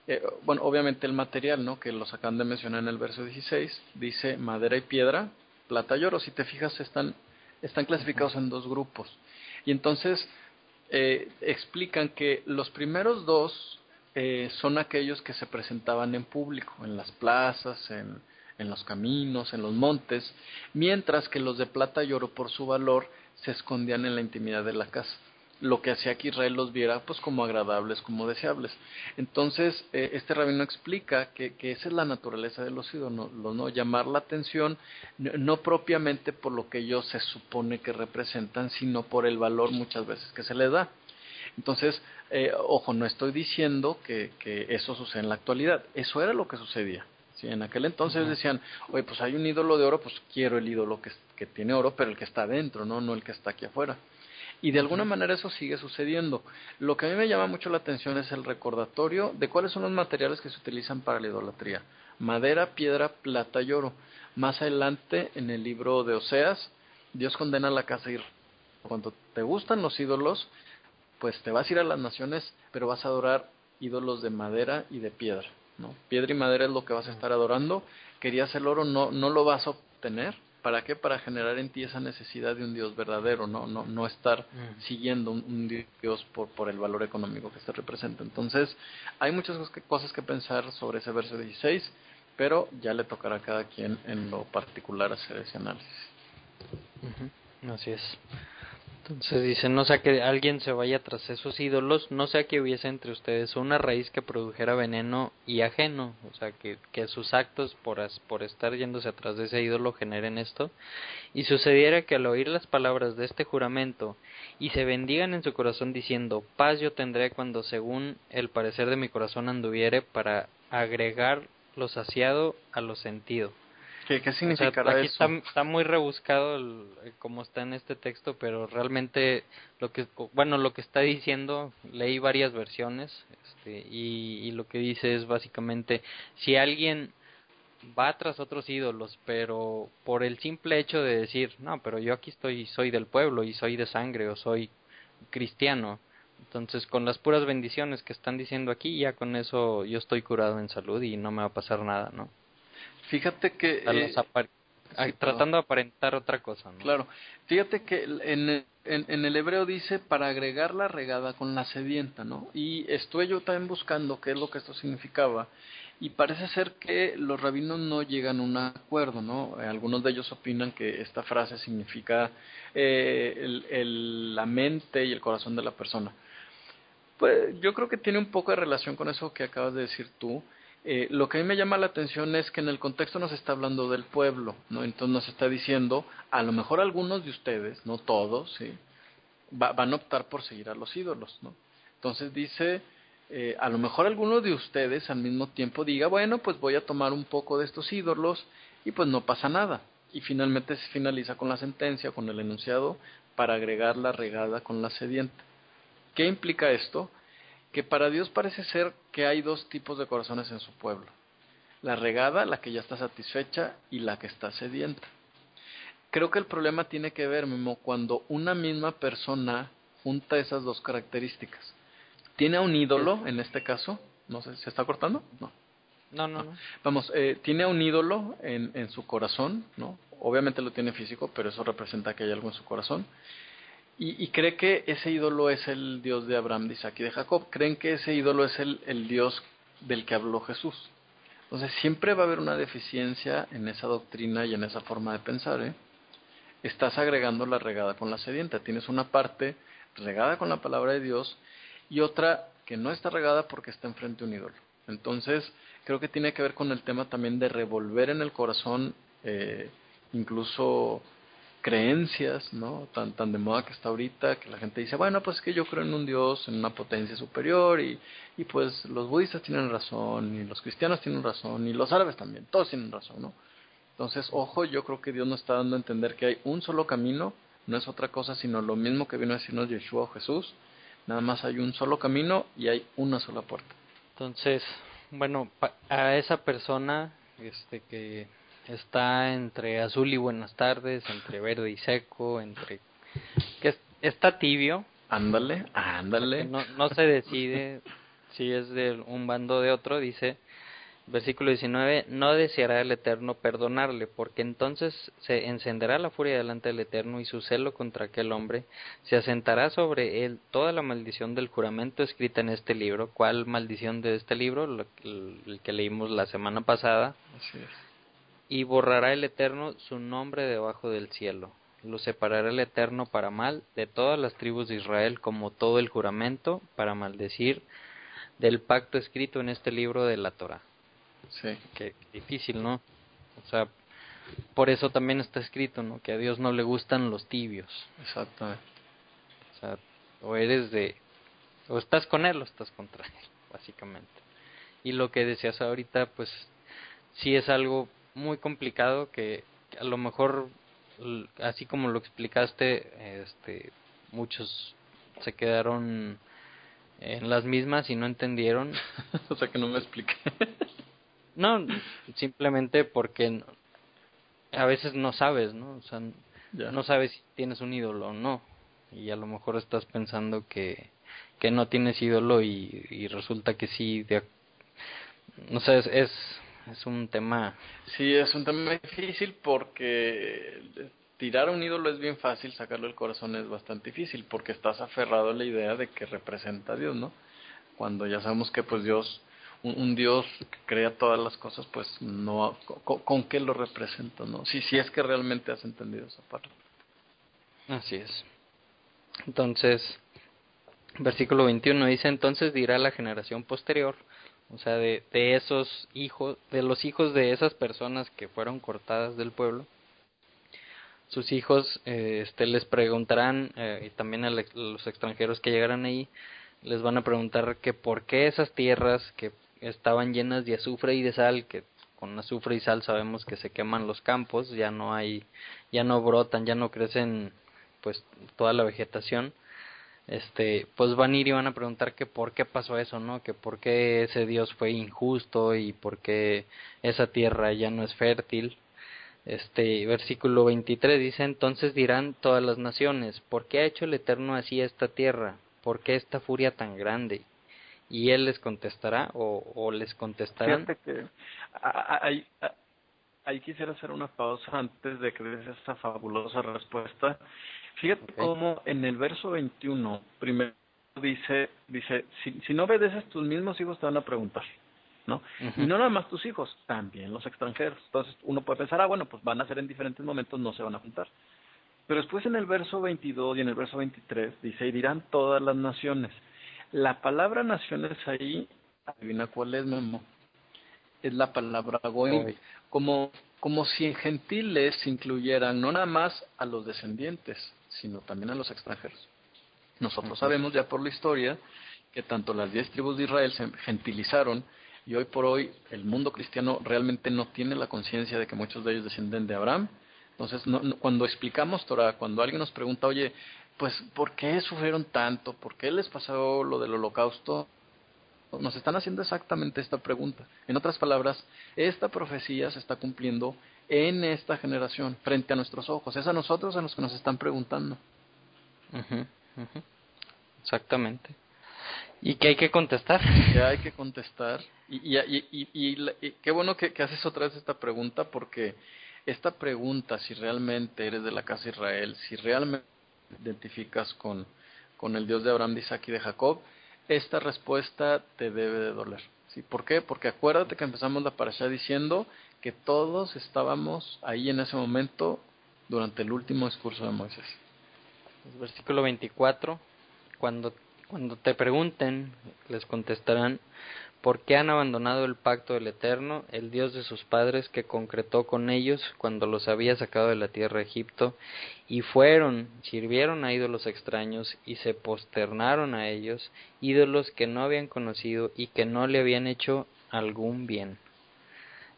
eh, bueno, obviamente el material, ¿no? Que los acaban de mencionar en el verso 16, dice madera y piedra, plata y oro. Si te fijas, están, están clasificados en dos grupos. Y entonces eh, explican que los primeros dos eh, son aquellos que se presentaban en público, en las plazas, en, en los caminos, en los montes, mientras que los de plata y oro por su valor se escondían en la intimidad de la casa lo que hacía que Israel los viera pues como agradables, como deseables. Entonces, eh, este rabino explica que, que, esa es la naturaleza de los ídolos, ¿no? llamar la atención no, propiamente por lo que ellos se supone que representan, sino por el valor muchas veces que se les da. Entonces, eh, ojo, no estoy diciendo que, que eso sucede en la actualidad, eso era lo que sucedía. Sí, en aquel entonces decían, oye, pues hay un ídolo de oro, pues quiero el ídolo que, que tiene oro, pero el que está adentro, ¿no? No el que está aquí afuera. Y de alguna manera eso sigue sucediendo. Lo que a mí me llama mucho la atención es el recordatorio de cuáles son los materiales que se utilizan para la idolatría. Madera, piedra, plata y oro. Más adelante, en el libro de Oseas, Dios condena la casa y cuando te gustan los ídolos, pues te vas a ir a las naciones, pero vas a adorar ídolos de madera y de piedra. ¿No? Piedra y madera es lo que vas a estar adorando. Querías el oro, no, no lo vas a obtener ¿Para qué? Para generar en ti esa necesidad de un Dios verdadero, no, no, no estar mm. siguiendo un, Dios por, por el valor económico que se representa. Entonces, hay muchas cosas que pensar sobre ese verso 16, pero ya le tocará a cada quien en lo particular hacer ese análisis. Así es. Entonces dice, no sea que alguien se vaya tras esos ídolos, no sea que hubiese entre ustedes una raíz que produjera veneno y ajeno, o sea, que, que sus actos por, por estar yéndose atrás de ese ídolo generen esto, y sucediera que al oír las palabras de este juramento y se bendigan en su corazón diciendo, paz yo tendré cuando según el parecer de mi corazón anduviere para agregar lo saciado a lo sentido ¿Qué, significará aquí eso? Está, muy rebuscado eh, como está en este texto, pero realmente lo que, bueno, lo que está diciendo, leí varias versiones este, y, lo que dice es básicamente, si alguien va tras otros ídolos, pero por el simple hecho de decir, no, pero yo aquí estoy, soy del pueblo y soy de sangre o soy cristiano, entonces con las puras bendiciones que están diciendo aquí, ya con eso yo estoy curado en salud y no me va a pasar nada, ¿no? Fíjate que... Eh, tratando de aparentar otra cosa. ¿no? Claro. Fíjate que en, en, el hebreo dice para agregar la regada con la sedienta, ¿no? Y estuve yo también buscando qué es lo que esto significaba. Y parece ser que los rabinos no llegan a un acuerdo, ¿no? Algunos de ellos opinan que esta frase significa eh, el, el, la mente y el corazón de la persona. Pues yo creo que tiene un poco de relación con eso que acabas de decir tú. Eh, lo que a mí me llama la atención es que en el contexto nos está hablando del pueblo, ¿no? Entonces nos está diciendo, a lo mejor algunos de ustedes, no todos, ¿sí? van a optar por seguir a los ídolos, ¿no? Entonces dice, eh, a lo mejor algunos de ustedes al mismo tiempo diga, bueno, pues voy a tomar un poco de estos ídolos y pues no pasa nada. Y finalmente se finaliza con la sentencia, con el enunciado, para agregar la regada con la sediente. ¿Qué implica esto? Que para Dios parece ser que hay dos tipos de corazones en su pueblo. La regada, la que ya está satisfecha, y la que está sedienta. Creo que el problema tiene que ver, cuando una misma persona junta esas dos características. Tiene a un ídolo, en este caso, no sé, ¿se está cortando? No. No, no, no. Vamos, eh, tiene a un ídolo en, en su corazón, ¿no? Obviamente lo tiene físico, pero eso representa que hay algo en su corazón y, cree que ese ídolo es el Dios de Abraham, de Isaac y de Jacob. Creen que ese ídolo es el, Dios del que habló Jesús. Entonces siempre va a haber una deficiencia en esa doctrina y en esa forma de pensar. ¿eh? Estás agregando la regada con la sedienta. Tienes una parte regada con la palabra de Dios y otra que no está regada porque está enfrente de un ídolo. Entonces creo que tiene que ver con el tema también de revolver en el corazón eh, incluso creencias, ¿no? Tan, tan de moda que está ahorita, que la gente dice, bueno, pues es que yo creo en un Dios, en una potencia superior, y, y pues los budistas tienen razón, y los cristianos tienen razón, y los árabes también, todos tienen razón, ¿no? Entonces, ojo, yo creo que Dios nos está dando a entender que hay un solo camino, no es otra cosa sino lo mismo que vino a decirnos Yeshua o Jesús, nada más hay un solo camino y hay una sola puerta. Entonces, bueno, a esa persona este que está entre azul y buenas tardes, entre verde y seco, entre que está tibio. Ándale, ándale. No, no se decide si es de un bando o de otro, dice versículo 19, no deseará el Eterno perdonarle, porque entonces se encenderá la furia delante del Eterno y su celo contra aquel hombre, se asentará sobre él toda la maldición del juramento escrita en este libro. ¿Cuál maldición de este libro? el que leímos la semana pasada. Así es y borrará el Eterno su nombre debajo del cielo. Lo separará el Eterno para mal de todas las tribus de Israel, como todo el juramento, para maldecir del pacto escrito en este libro de la Torah. Sí. Qué difícil, ¿no? O sea, por eso también está escrito, ¿no? Que a Dios no le gustan los tibios. Exactamente. O sea, o eres de... o estás con él o estás contra él, básicamente. Y lo que decías ahorita, pues sí es algo muy complicado que, a lo mejor así como lo explicaste, este, muchos se quedaron en las mismas y no entendieron. o sea que no me expliqué. no, simplemente porque a veces no sabes, ¿no? O sea, no sabes si tienes un ídolo o no. Y a lo mejor estás pensando que, que no tienes ídolo y, y resulta que sí. De, no sé, es, es, es un tema. Sí, es un tema difícil porque tirar un ídolo es bien fácil, sacarlo del corazón es bastante difícil porque estás aferrado a la idea de que representa a Dios, ¿no? Cuando ya sabemos que pues Dios un, Dios que crea todas las cosas, pues no, con, qué lo representa, ¿no? Si, si es que realmente has entendido esa parte. Así es. Entonces, versículo 21 dice, entonces dirá la generación posterior, o sea, de, esos hijos, de los hijos de esas personas que fueron cortadas del pueblo, sus hijos eh, este, les preguntarán, eh, y también a los extranjeros que llegarán ahí, les van a preguntar que por qué esas tierras que estaban llenas de azufre y de sal, que con azufre y sal sabemos que se queman los campos, ya no hay, ya no brotan, ya no crecen pues toda la vegetación, este, pues van a ir y van a preguntar que por qué pasó eso, ¿no? Que por qué ese Dios fue injusto y por qué esa tierra ya no es fértil. Este versículo 23 dice, entonces dirán todas las naciones, ¿por qué ha hecho el Eterno así esta tierra? ¿Por qué esta furia tan grande? y él les contestará o, les contestarán. Que ahí quisiera hacer una pausa antes de que des esta fabulosa respuesta. Fíjate cómo en el verso 21, primero dice, dice, si, si no obedeces, tus mismos hijos te van a preguntar. ¿no? Y no nada más tus hijos, también los extranjeros. Entonces uno puede pensar, ah, bueno, pues van a ser en diferentes momentos, no se van a juntar. Pero después en el verso 22 y en el verso 23 dice, y dirán todas las naciones. La palabra naciones ahí, adivina cuál es, Memo. Es la palabra goy. Como, como si en gentiles incluyeran no nada más a los descendientes, sino también a los extranjeros. Nosotros sabemos ya por la historia que tanto las diez tribus de Israel se gentilizaron y hoy por hoy el mundo cristiano realmente no tiene la conciencia de que muchos de ellos descienden de Abraham. Entonces, cuando explicamos Torah, cuando alguien nos pregunta, oye, pues, ¿por qué sufrieron tanto? ¿Por qué les pasó lo del holocausto? Nos están haciendo exactamente esta pregunta. En otras palabras, esta profecía se está cumpliendo en esta generación, frente a nuestros ojos. Es a nosotros a los que nos están preguntando. Exactamente. ¿Y qué hay que contestar? ¿Qué hay que contestar? Y, y, y, qué bueno que, que, haces otra vez esta pregunta, porque esta pregunta, si realmente eres de la casa de Israel, si realmente identificas con, con el Dios de Abraham, de Isaac y de Jacob, esta respuesta te debe de doler. ¿Sí? ¿Por qué? Porque acuérdate que empezamos la parasha diciendo que todos estábamos ahí en ese momento durante el último discurso de Moisés. Versículo 24, cuando, cuando te pregunten, les contestarán, ¿Por qué han abandonado el pacto del Eterno, el Dios de sus padres, que concretó con ellos cuando los había sacado de la tierra de Egipto, y fueron, sirvieron a ídolos extraños, y se posternaron a ellos, ídolos que no habían conocido y que no le habían hecho algún bien?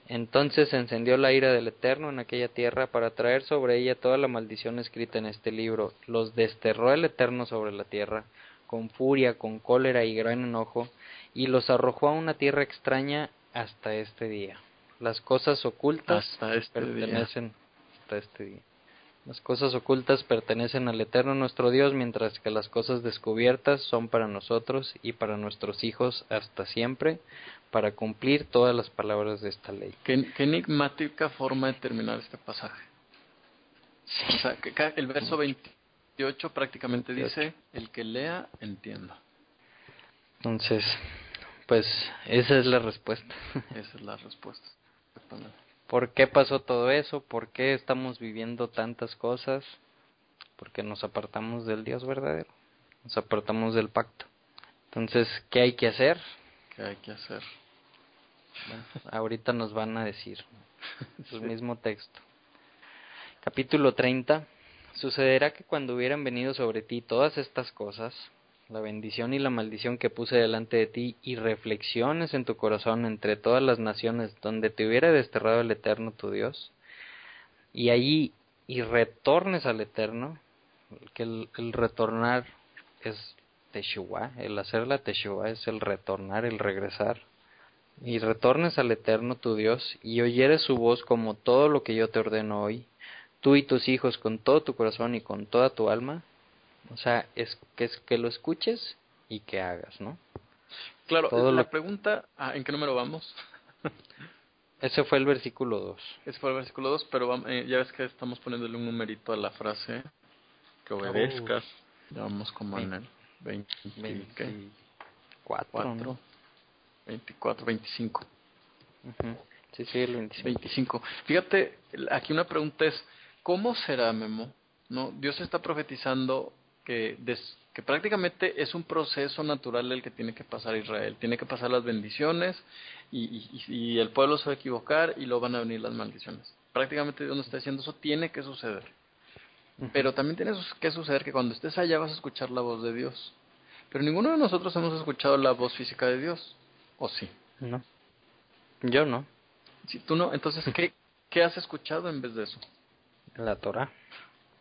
Entonces se encendió la ira del Eterno en aquella tierra para traer sobre ella toda la maldición escrita en este libro. Los desterró el Eterno sobre la tierra, con furia, con cólera y gran enojo, y los arrojó a una tierra extraña hasta este día. Las cosas ocultas este pertenecen hasta este día. Las cosas ocultas pertenecen al Eterno nuestro Dios, mientras que las cosas descubiertas son para nosotros y para nuestros hijos hasta siempre, para cumplir todas las palabras de esta ley. Qué, enigmática forma de terminar este pasaje. O sea, que el verso 28 prácticamente dice, el que lea, entienda. Entonces, pues esa es la respuesta. Esa es la respuesta. ¿Por qué pasó todo eso? ¿Por qué estamos viviendo tantas cosas? Porque nos apartamos del Dios verdadero, nos apartamos del pacto. Entonces, ¿qué hay que hacer? ¿Qué hay que hacer? Ahorita nos van a decir el mismo texto. Capítulo 30. Sucederá que cuando hubieran venido sobre ti todas estas cosas, la bendición y la maldición que puse delante de ti, y reflexiones en tu corazón entre todas las naciones donde te hubiera desterrado el Eterno tu Dios, y allí y retornes al Eterno, que el, el retornar es Teshuvah, el hacer la Teshuvah es el retornar, el regresar. Y retornes al Eterno tu Dios y oyeres su voz como todo lo que yo te ordeno hoy, tú y tus hijos con todo tu corazón y con toda tu alma. O sea, es que, es que lo escuches y que hagas, ¿no? Claro, Todo la pregunta, ah, ¿en qué número vamos? Ese fue el versículo 2. Ese fue el versículo 2, pero eh, ya ves que estamos poniéndole un numerito a la frase que obedezcas. Ya vamos como en el 24. 24, 25. Sí, sí, el 25. 25. Fíjate, aquí una pregunta es, ¿cómo será, Memo? ¿No? Dios está profetizando que, que prácticamente es un proceso natural el que tiene que pasar Israel. Tiene que pasar las bendiciones y, y, el pueblo se va a equivocar y luego van a venir las maldiciones. Prácticamente Dios no está diciendo eso, tiene que suceder. Pero también tiene que suceder que cuando estés allá vas a escuchar la voz de Dios. Pero ninguno de nosotros hemos escuchado la voz física de Dios. ¿O sí? No. Yo no. Si tú no, entonces, ¿qué, ¿qué has escuchado en vez de eso? La Torah.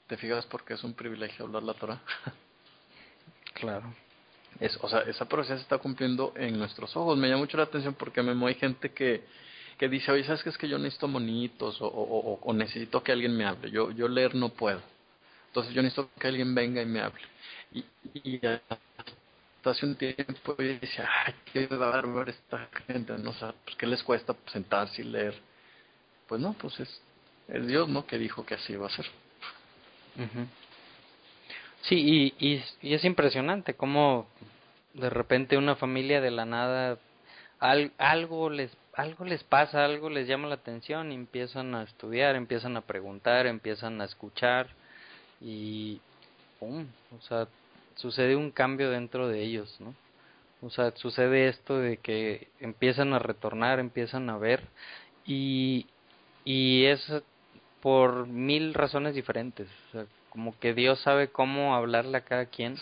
¿Te fijas porque es un privilegio hablar la Torah? claro. Es, o sea, esa profecía se está cumpliendo en nuestros ojos. Me llama mucho la atención porque me hay gente que, que dice, oye, ¿sabes qué es que yo necesito monitos o, o, o, necesito que alguien me hable? Yo, yo leer no puedo. Entonces yo necesito que alguien venga y me hable. Y, y hace un tiempo yo decía, ay, qué bárbaro esta gente, ¿no? O sea, pues, ¿qué les cuesta sentarse y leer? Pues no, pues es, es Dios, ¿no? Que dijo que así iba a ser. Sí, y, y, es impresionante cómo de repente una familia de la nada algo les algo les pasa, algo les llama la atención y empiezan a estudiar, empiezan a preguntar, empiezan a escuchar y pum, o sea, sucede un cambio dentro de ellos, ¿no? O sea, sucede esto de que empiezan a retornar, empiezan a ver y y es por mil razones diferentes. O sea, como que Dios sabe cómo hablarle a cada quien.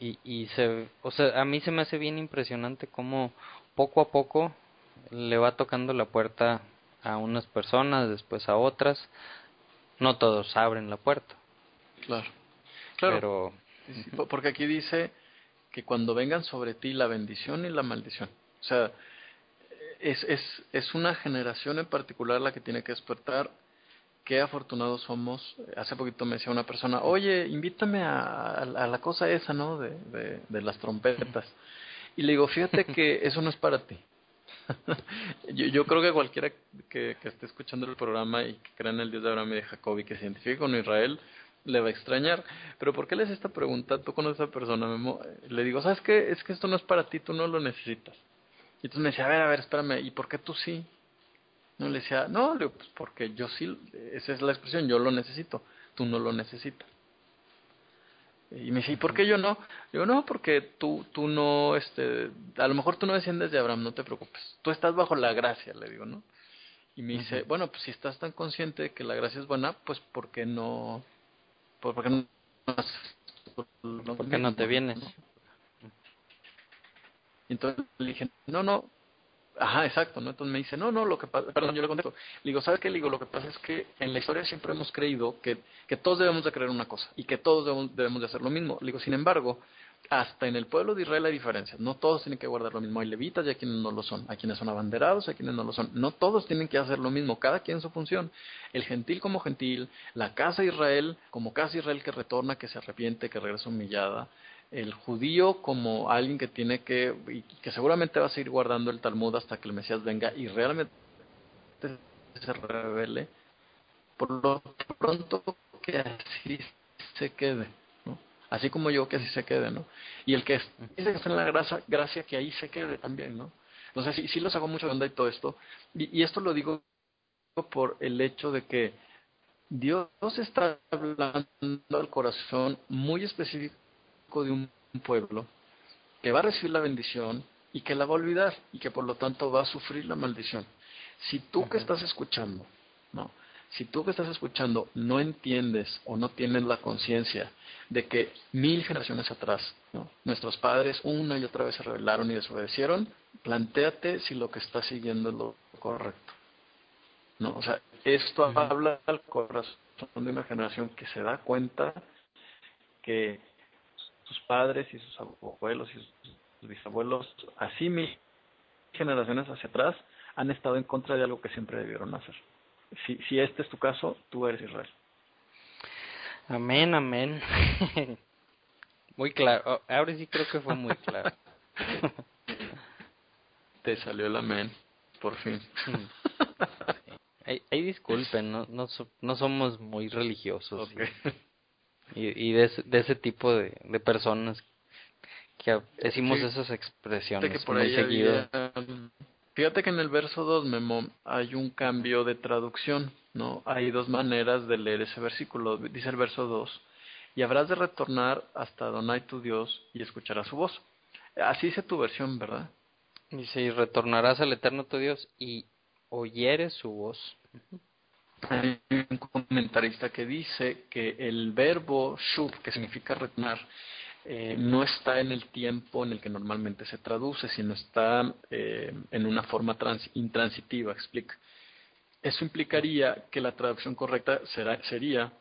Y, y se, o sea, a mí se me hace bien impresionante cómo poco a poco le va tocando la puerta a unas personas, después a otras. No todos abren la puerta. Claro. Claro. Pero, porque aquí dice que cuando vengan sobre ti la bendición y la maldición. O sea, es, es, es una generación en particular la que tiene que despertar qué afortunados somos. Hace poquito me decía una persona, oye, invítame a, la cosa esa, ¿no? De, de, las trompetas. Y le digo, fíjate que eso no es para ti. yo, yo, creo que cualquiera que, que, esté escuchando el programa y que crea en el Dios de Abraham y de Jacob y que se identifique con Israel, le va a extrañar. Pero ¿por qué le haces esta pregunta? Tú conoces a esa persona, Memo? Le digo, ¿sabes qué? Es que esto no es para ti, tú no lo necesitas. Y entonces me decía, a ver, a ver, espérame, ¿y por qué tú sí? No le decía, no, pues porque yo sí, esa es la expresión, yo lo necesito, tú no lo necesitas. Y me dice, ¿y por qué yo no? Digo, no, porque tú, tú no, este, a lo mejor tú no desciendes de Abraham, no te preocupes. Tú estás bajo la gracia, le digo, ¿no? Y me dice, bueno, pues si estás tan consciente de que la gracia es buena, pues ¿por qué no, por, qué no, ¿Por qué no te vienes? Y entonces le dije, no, no, Ajá, exacto, ¿no? Entonces me dice, no, no, lo que pasa, perdón, yo le contesto. Le digo, ¿sabes qué? Le digo, lo que pasa es que en la historia siempre hemos creído que, que todos debemos de creer una cosa y que todos debemos, debemos de hacer lo mismo. Le digo, sin embargo, hasta en el pueblo de Israel hay diferencias. No todos tienen que guardar lo mismo. Hay levitas y hay quienes no lo son. Hay quienes son abanderados, hay quienes no lo son. No todos tienen que hacer lo mismo. Cada quien su función. El gentil como gentil, la casa de Israel como casa de Israel que retorna, que se arrepiente, que regresa humillada el judío como alguien que tiene que, y que seguramente va a seguir guardando el Talmud hasta que el Mesías venga y realmente se revele, por lo pronto que así se quede. Así como yo que así se quede, ¿no? Y el que dice que está en la gracia, gracia que ahí se quede también, ¿no? Entonces sí, sí los hago mucho de onda y todo esto, y, y esto lo digo por el hecho de que Dios está hablando al corazón muy específico de un pueblo que va a recibir la bendición y que la va a olvidar y que por lo tanto va a sufrir la maldición. Si tú que estás escuchando, no, si tú que estás escuchando no entiendes o no tienes la conciencia de que mil generaciones atrás nuestros padres una y otra vez se rebelaron y desobedecieron, plantéate si lo que estás siguiendo es lo correcto. No, o sea, Esto habla al corazón de una generación que se da cuenta que sus padres y sus abuelos y sus bisabuelos, así mis generaciones hacia atrás, han estado en contra de algo que siempre debieron hacer. Si, si este es tu caso, tú eres Israel. Amén, amén. muy claro. Oh, ahora sí creo que fue muy claro. Te salió el amén, por fin. Ahí, disculpen, no, no, no somos muy religiosos. Y, y, de, ese, de ese tipo de, de personas que decimos esas expresiones que por muy seguido. Fíjate que en el verso 2, Memo, hay un cambio de traducción, ¿no? Hay dos maneras de leer ese versículo. Dice el verso 2, y habrás de retornar hasta Donai tu Dios y escucharás su voz. Así dice tu versión, ¿verdad? Dice, y retornarás al Eterno tu Dios y oyeres su voz. Hay un comentarista que dice que el verbo shub, que significa retornar, eh, no está en el tiempo en el que normalmente se traduce, sino está eh, en una forma intransitiva, explica. Eso implicaría que la traducción correcta será, sería,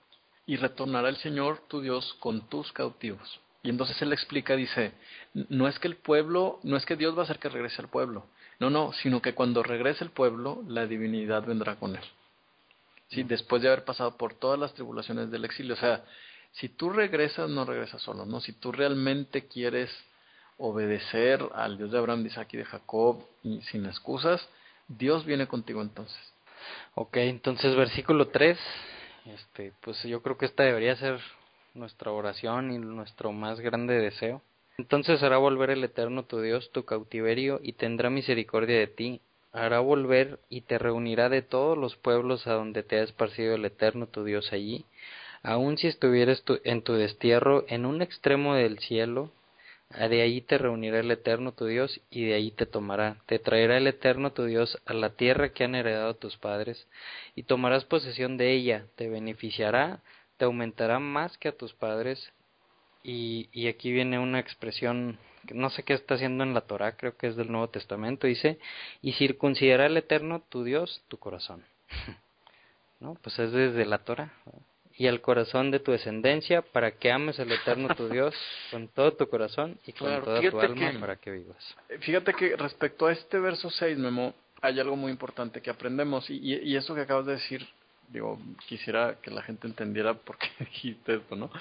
y retornará el Señor tu Dios con tus cautivos. Y entonces él explica, dice, no es que el pueblo, no es que Dios va a hacer que regrese al pueblo, no, no, sino que cuando regrese el pueblo, la divinidad vendrá con él. Sí, después de haber pasado por todas las tribulaciones del exilio, o sea, si tú regresas, no regresas solo, ¿no? Si tú realmente quieres obedecer al Dios de Abraham, de Isaac y de Jacob y sin excusas, Dios viene contigo entonces. Ok, entonces versículo 3, este, pues yo creo que esta debería ser nuestra oración y nuestro más grande deseo. Entonces hará volver el Eterno tu Dios tu cautiverio y tendrá misericordia de ti, hará volver y te reunirá de todos los pueblos a donde te ha esparcido el Eterno tu Dios allí, Aun si estuvieres en tu destierro en un extremo del cielo, de ahí te reunirá el Eterno tu Dios y de ahí te tomará. Te traerá el Eterno tu Dios a la tierra que han heredado tus padres y tomarás posesión de ella. Te beneficiará, te aumentará más que a tus padres. Y, y aquí viene una expresión no sé qué está haciendo en la Torah, creo que es del Nuevo Testamento, dice, y circuncidará el Eterno tu Dios tu corazón. ¿No? Pues es desde la Torah y al corazón de tu descendencia para que ames al Eterno tu Dios con todo tu corazón y con toda tu alma para que vivas. Eh, fíjate que respecto a este verso 6, Memo, hay algo muy importante que aprendemos y, y, eso que acabas de decir, digo, quisiera que la gente entendiera por qué dijiste esto, ¿no?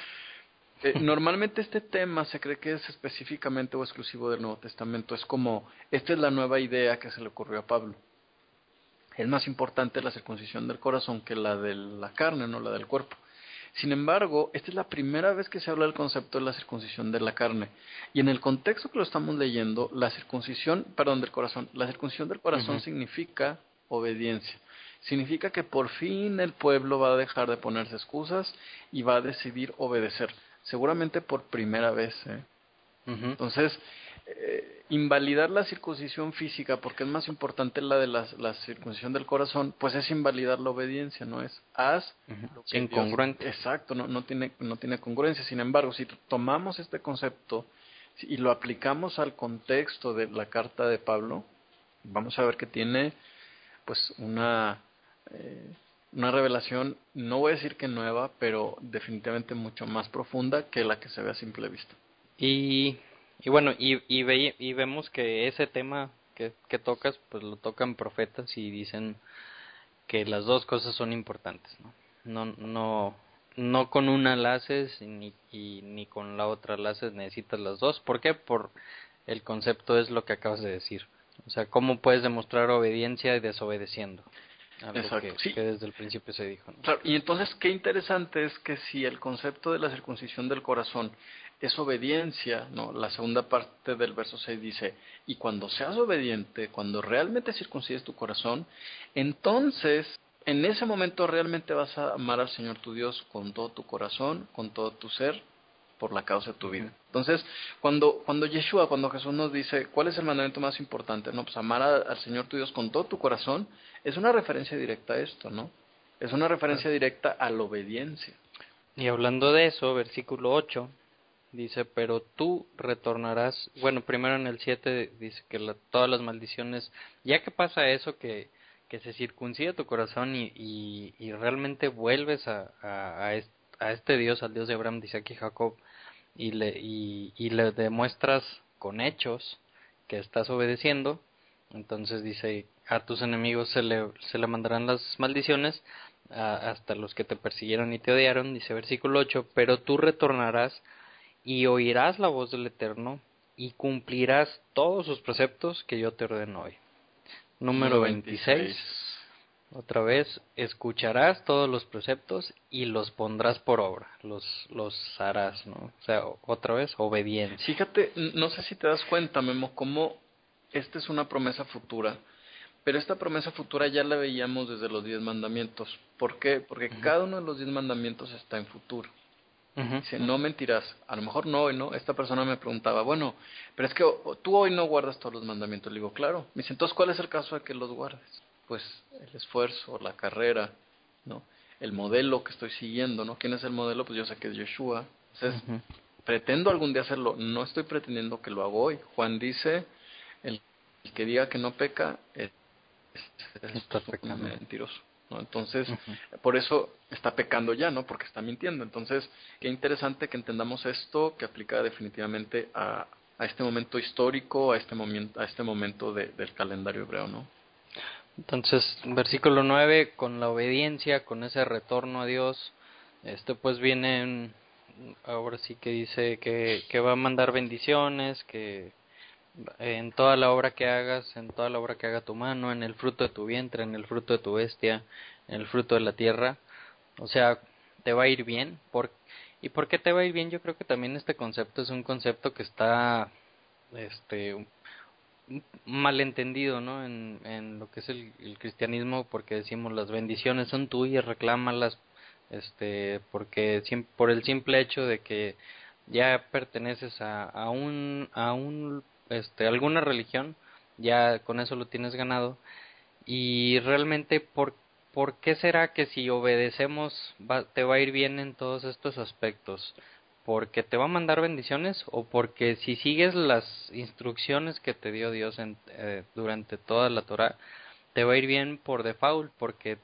Eh, normalmente este tema se cree que es específicamente o exclusivo del Nuevo Testamento. Es como, esta es la nueva idea que se le ocurrió a Pablo. Es más importante la circuncisión del corazón que la de la carne, no la del cuerpo. Sin embargo, esta es la primera vez que se habla del concepto de la circuncisión de la carne. Y en el contexto que lo estamos leyendo, la circuncisión, perdón, del corazón, la circuncisión del corazón significa obediencia. Significa que por fin el pueblo va a dejar de ponerse excusas y va a decidir obedecer. Seguramente por primera vez. ¿eh? Entonces, eh, invalidar la circuncisión física, porque es más importante la de la, la, circuncisión del corazón, pues es invalidar la obediencia, ¿no? Es haz incongruente. exacto, no, no, tiene, no tiene congruencia. Sin embargo, si tomamos este concepto y lo aplicamos al contexto de la carta de Pablo, vamos a ver que tiene pues una, eh, una revelación, no voy a decir que nueva, pero definitivamente mucho más profunda que la que se ve a simple vista. Y y bueno, y, y, ve, y vemos que ese tema que, que tocas, pues lo tocan profetas y dicen que las dos cosas son importantes, ¿no? No, no, no con una la haces ni, y, ni con la otra la haces, necesitas las dos. ¿Por qué? Por el concepto es lo que acabas de decir. O sea, ¿cómo puedes demostrar obediencia y desobedeciendo? Exacto. Que, que, desde el principio se dijo. Claro, y entonces qué interesante es que si el concepto de la circuncisión del corazón es obediencia, ¿no? La segunda parte del verso 6 dice, y cuando seas obediente, cuando realmente circuncides tu corazón, entonces en ese momento realmente vas a amar al Señor tu Dios con todo tu corazón, con todo tu ser, por la causa de tu vida. Entonces, cuando, cuando Yeshua, cuando Jesús nos dice, ¿cuál es el mandamiento más importante? No, pues amar al Señor tu Dios con todo tu corazón, es una referencia directa a esto, ¿no? Es una referencia directa a la obediencia. Y hablando de eso, versículo 8, dice, pero tú retornarás, bueno, primero en el 7 dice que todas las maldiciones, ya que pasa eso, que, que se circuncida tu corazón y, y, realmente vuelves a, a, a, este Dios, al Dios de Abraham, de Isaac Jacob, y le, y, y le demuestras con hechos que estás obedeciendo, entonces dice, a tus enemigos se le, se le mandarán las maldiciones, hasta los que te persiguieron y te odiaron, dice versículo 8, pero tú retornarás y oirás la voz del Eterno y cumplirás todos sus preceptos que yo te ordeno hoy. Número 26. Otra vez, escucharás todos los preceptos y los pondrás por obra, los, los harás, ¿no? O sea, otra vez, obediencia. Fíjate, no sé si te das cuenta, Memo, cómo esta es una promesa futura, pero esta promesa futura ya la veíamos desde los diez mandamientos. ¿Por qué? Porque cada uno de los diez mandamientos está en futuro. Dice, no mentirás. A lo mejor no hoy, ¿no? Esta persona me preguntaba, bueno, pero es que tú hoy no guardas todos los mandamientos. Le digo, claro. Me dice, entonces, ¿cuál es el caso de que los guardes? Pues el esfuerzo, la carrera, ¿no? El modelo que estoy siguiendo, ¿no? ¿Quién es el modelo? Pues yo sé que es Yeshua. Entonces, pretendo algún día hacerlo. No estoy pretendiendo que lo haga hoy. Juan dice, el, que diga que no peca es, es, mentiroso. ¿No? Entonces, por eso está pecando ya, ¿no? Porque está mintiendo. Entonces, qué interesante que entendamos esto, que aplica definitivamente a, a este momento histórico, a este momento, a este momento del calendario hebreo, ¿no? Entonces, versículo 9, con la obediencia, con ese retorno a Dios, este pues viene, ahora sí que dice que, que va a mandar bendiciones, que en toda la obra que hagas, en toda la obra que haga tu mano, en el fruto de tu vientre, en el fruto de tu bestia, en el fruto de la tierra. O sea, te va a ir bien. Por, ¿Y por qué te va a ir bien? Yo creo que también este concepto es un concepto que está este malentendido, ¿no? En, en lo que es el, cristianismo, porque decimos las bendiciones son tuyas, reclámalas, este, porque por el simple hecho de que ya perteneces a, a un a un este, alguna religión, ya con eso lo tienes ganado. Y realmente, ¿por, ¿por qué será que si obedecemos te va a ir bien en todos estos aspectos? ¿Porque te va a mandar bendiciones o porque si sigues las instrucciones que te dio Dios en, eh, durante toda la Torah, te va a ir bien por default? Porque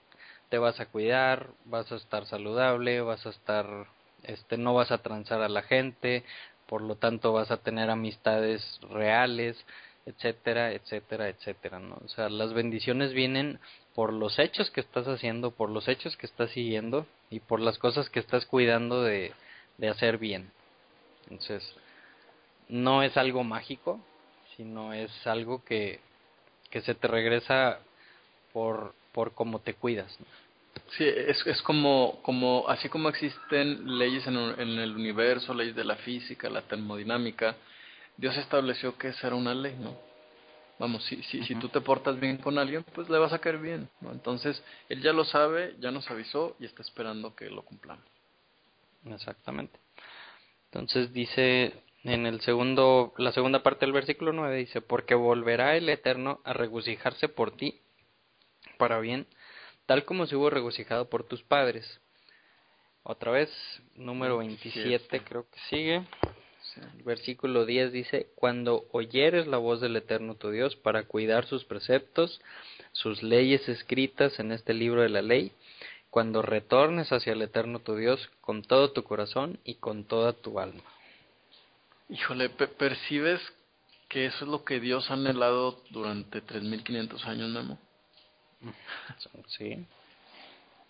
te vas a cuidar, vas a estar saludable, vas a estar, este, no vas a transar a la gente, por lo tanto vas a tener amistades reales, etcétera, etcétera, etcétera, ¿no? O sea, las bendiciones vienen por los hechos que estás haciendo, por los hechos que estás siguiendo y por las cosas que estás cuidando de, de hacer bien. Entonces, no es algo mágico, sino es algo que, que se te regresa por, por cómo te cuidas. ¿no? Sí, es, es como, como, así como existen leyes en, en, el universo, leyes de la física, la termodinámica, Dios estableció que esa era una ley, ¿no? Vamos, si, si, si tú te portas bien con alguien, pues le vas a caer bien, ¿no? Entonces, Él ya lo sabe, ya nos avisó y está esperando que lo cumplamos. Exactamente. Entonces dice en el segundo, la segunda parte del versículo 9 dice, porque volverá el Eterno a regocijarse por ti para bien tal como se hubo regocijado por tus padres. Otra vez, número 27 creo que sigue. El versículo 10 dice, cuando oyeres la voz del Eterno tu Dios para cuidar sus preceptos, sus leyes escritas en este libro de la ley, cuando retornes hacia el Eterno tu Dios con todo tu corazón y con toda tu alma. Híjole, ¿percibes que eso es lo que Dios ha anhelado durante 3500 años, Memo? Sí.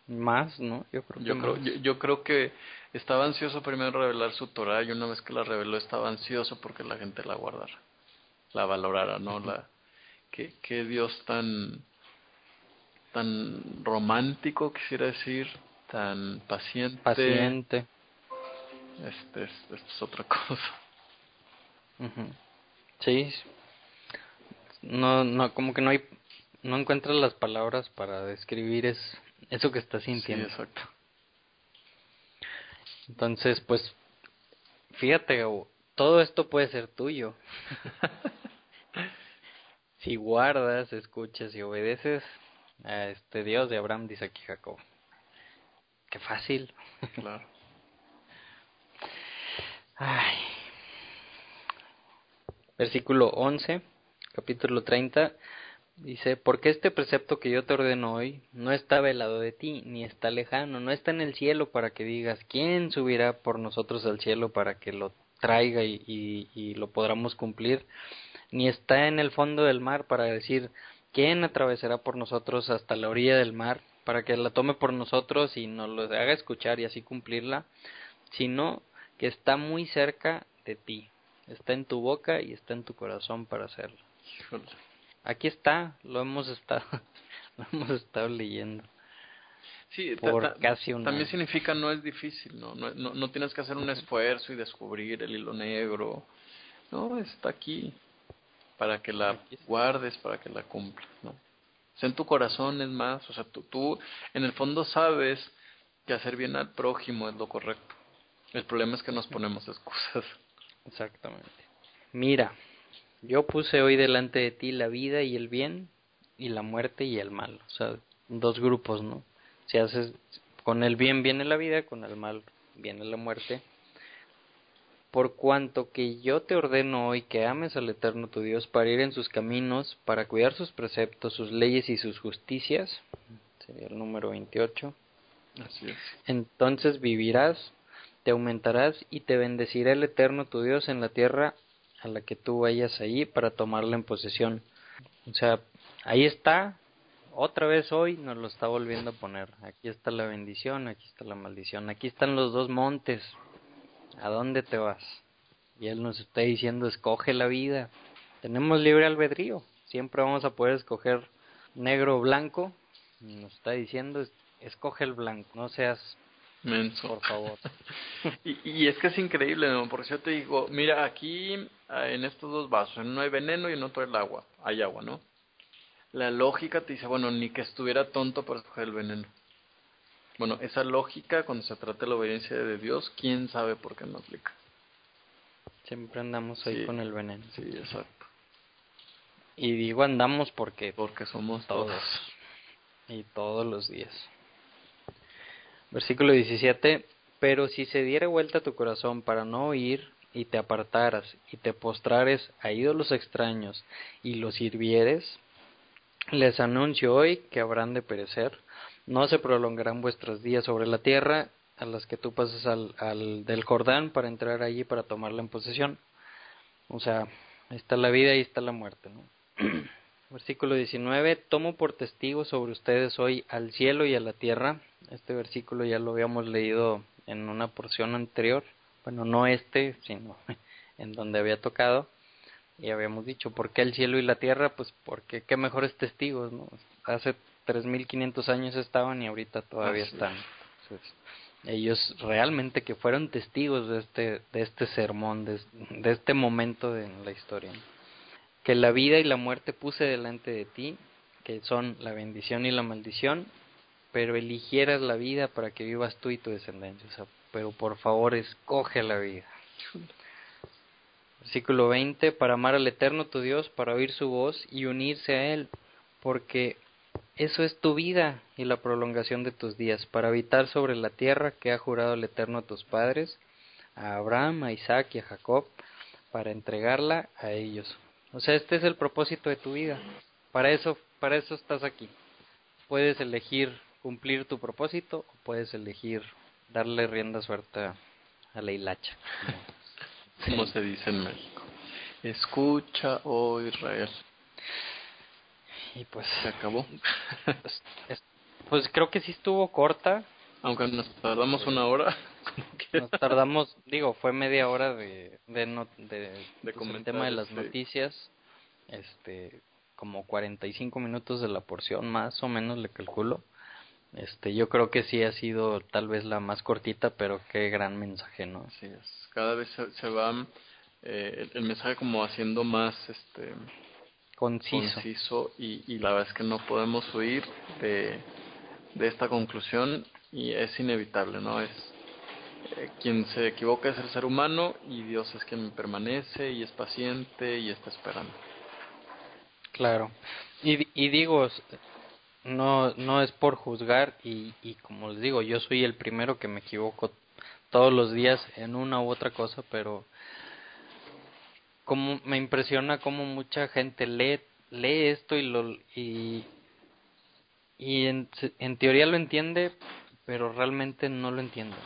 Más, ¿no? Yo creo, yo, creo yo, creo que estaba ansioso primero revelar su Torah y una vez que la reveló estaba ansioso porque la gente la guardara, la valorara, ¿no? La que, que Dios tan tan romántico quisiera decir, tan paciente. Paciente. Este es, esto es otra cosa. Sí. No, no, como que no hay no encuentras las palabras para describir es, eso que estás sintiendo. Sí, exacto. Entonces, pues, fíjate, todo esto puede ser tuyo. si guardas, escuchas y obedeces a este Dios de Abraham, dice aquí Jacob. Qué fácil. Claro. Ay. Versículo 11, capítulo 30 Dice, porque este precepto que yo te ordeno hoy no está velado de ti, ni está lejano, no está en el cielo para que digas, ¿quién subirá por nosotros al cielo para que lo traiga y, y, lo podamos cumplir? Ni está en el fondo del mar para decir, ¿quién atravesará por nosotros hasta la orilla del mar para que la tome por nosotros y nos lo haga escuchar y así cumplirla? Sino que está muy cerca de ti, está en tu boca y está en tu corazón para hacerlo. Aquí está, lo hemos estado, lo hemos estado leyendo. Sí, por casi un también significa no es difícil, ¿no? No, ¿no? no tienes que hacer un esfuerzo y descubrir el hilo negro. No, está aquí para que la guardes, para que la cumplas, ¿no? O sea, en tu corazón es más, o sea, tú, tú en el fondo sabes que hacer bien al prójimo es lo correcto. El problema es que nos ponemos excusas. Exactamente. Mira, yo puse hoy delante de ti la vida y el bien, y la muerte y el mal. O sea, dos grupos, ¿no? Si haces, con el bien viene la vida, con el mal viene la muerte. Por cuanto que yo te ordeno hoy que ames al Eterno tu Dios para ir en sus caminos, para cuidar sus preceptos, sus leyes y sus justicias, sería el número 28. Así es. Entonces vivirás, te aumentarás y te bendecirá el Eterno tu Dios en la tierra a la que tú vayas ahí para tomarla en posesión. O sea, ahí está, otra vez hoy nos lo está volviendo a poner. Aquí está la bendición, aquí está la maldición, aquí están los dos montes. ¿A dónde te vas? Y él nos está diciendo, escoge la vida. Tenemos libre albedrío, siempre vamos a poder escoger negro o blanco. Nos está diciendo, escoge el blanco, no seas Menso. Por favor. y, y, es que es increíble, ¿no? Porque yo te digo, mira, aquí ah, en estos dos vasos, en uno hay veneno y en otro hay agua, hay agua, ¿no? La lógica te dice, bueno, ni que estuviera tonto para escoger el veneno. Bueno, esa lógica, cuando se trata de la obediencia de Dios, quién sabe por qué no aplica. Siempre andamos ahí con el veneno. Sí, exacto. Y digo andamos porque... Porque somos todos. Y todos los días. Versículo 17. Pero si se diera vuelta tu corazón para no oír, y te apartaras, y te postrares a ídolos extraños, y los sirvieres, les anuncio hoy que habrán de perecer, no se prolongarán vuestros días sobre la tierra a las que tú pases al, al del Jordán para entrar allí para tomarla en posesión. O sea, está la vida y está la muerte. ¿no? Versículo 19, tomo por testigo sobre ustedes hoy al cielo y a la tierra. Este versículo ya lo habíamos leído en una porción anterior. Bueno, no este, sino en donde había tocado. Y habíamos dicho, ¿por qué el cielo y la tierra? Pues porque qué mejores testigos, ¿no? Hace 3.500 años estaban y ahorita todavía están. ellos realmente que fueron testigos de este, de este sermón, de, de este momento de la historia que la vida y la muerte puse delante de ti, que son la bendición y la maldición, pero eligieras la vida para que vivas tú y tu descendencia. Pero por favor, escoge la vida. Versículo 20, para amar al Eterno tu Dios, para oír su voz y unirse a Él, porque eso es tu vida y la prolongación de tus días, para habitar sobre la tierra que ha jurado el Eterno a tus padres, a Abraham, a Isaac y a Jacob, para entregarla a ellos. O sea, este es el propósito de tu vida. Para eso, para eso estás aquí. Puedes elegir cumplir tu propósito o puedes elegir darle rienda suelta a la hilacha. Como se dice en México. Escucha, oh Israel. Y pues se acabó. Pues, pues creo que sí estuvo corta. Aunque nos tardamos una hora. Nos tardamos, digo, fue media hora de de, no, de, de pues, el tema de las noticias, este, como 45 minutos de la porción, más o menos le calculo. Este, yo creo que sí ha sido tal vez la más cortita, pero qué gran mensaje, ¿no? Así es. Cada vez se, va eh, el, mensaje como haciendo más, este, conciso, conciso y, y la verdad es que no podemos huir de, de esta conclusión y es inevitable, ¿no? Es eh, quien se equivoca es el ser humano y Dios es quien permanece y es paciente y está esperando. Claro. Y, y digo, no, no es por juzgar y, y como les digo, yo soy el primero que me equivoco todos los días en una u otra cosa, pero como me impresiona cómo mucha gente lee lee esto y lo y, y en, en teoría lo entiende, pero realmente no lo entiende.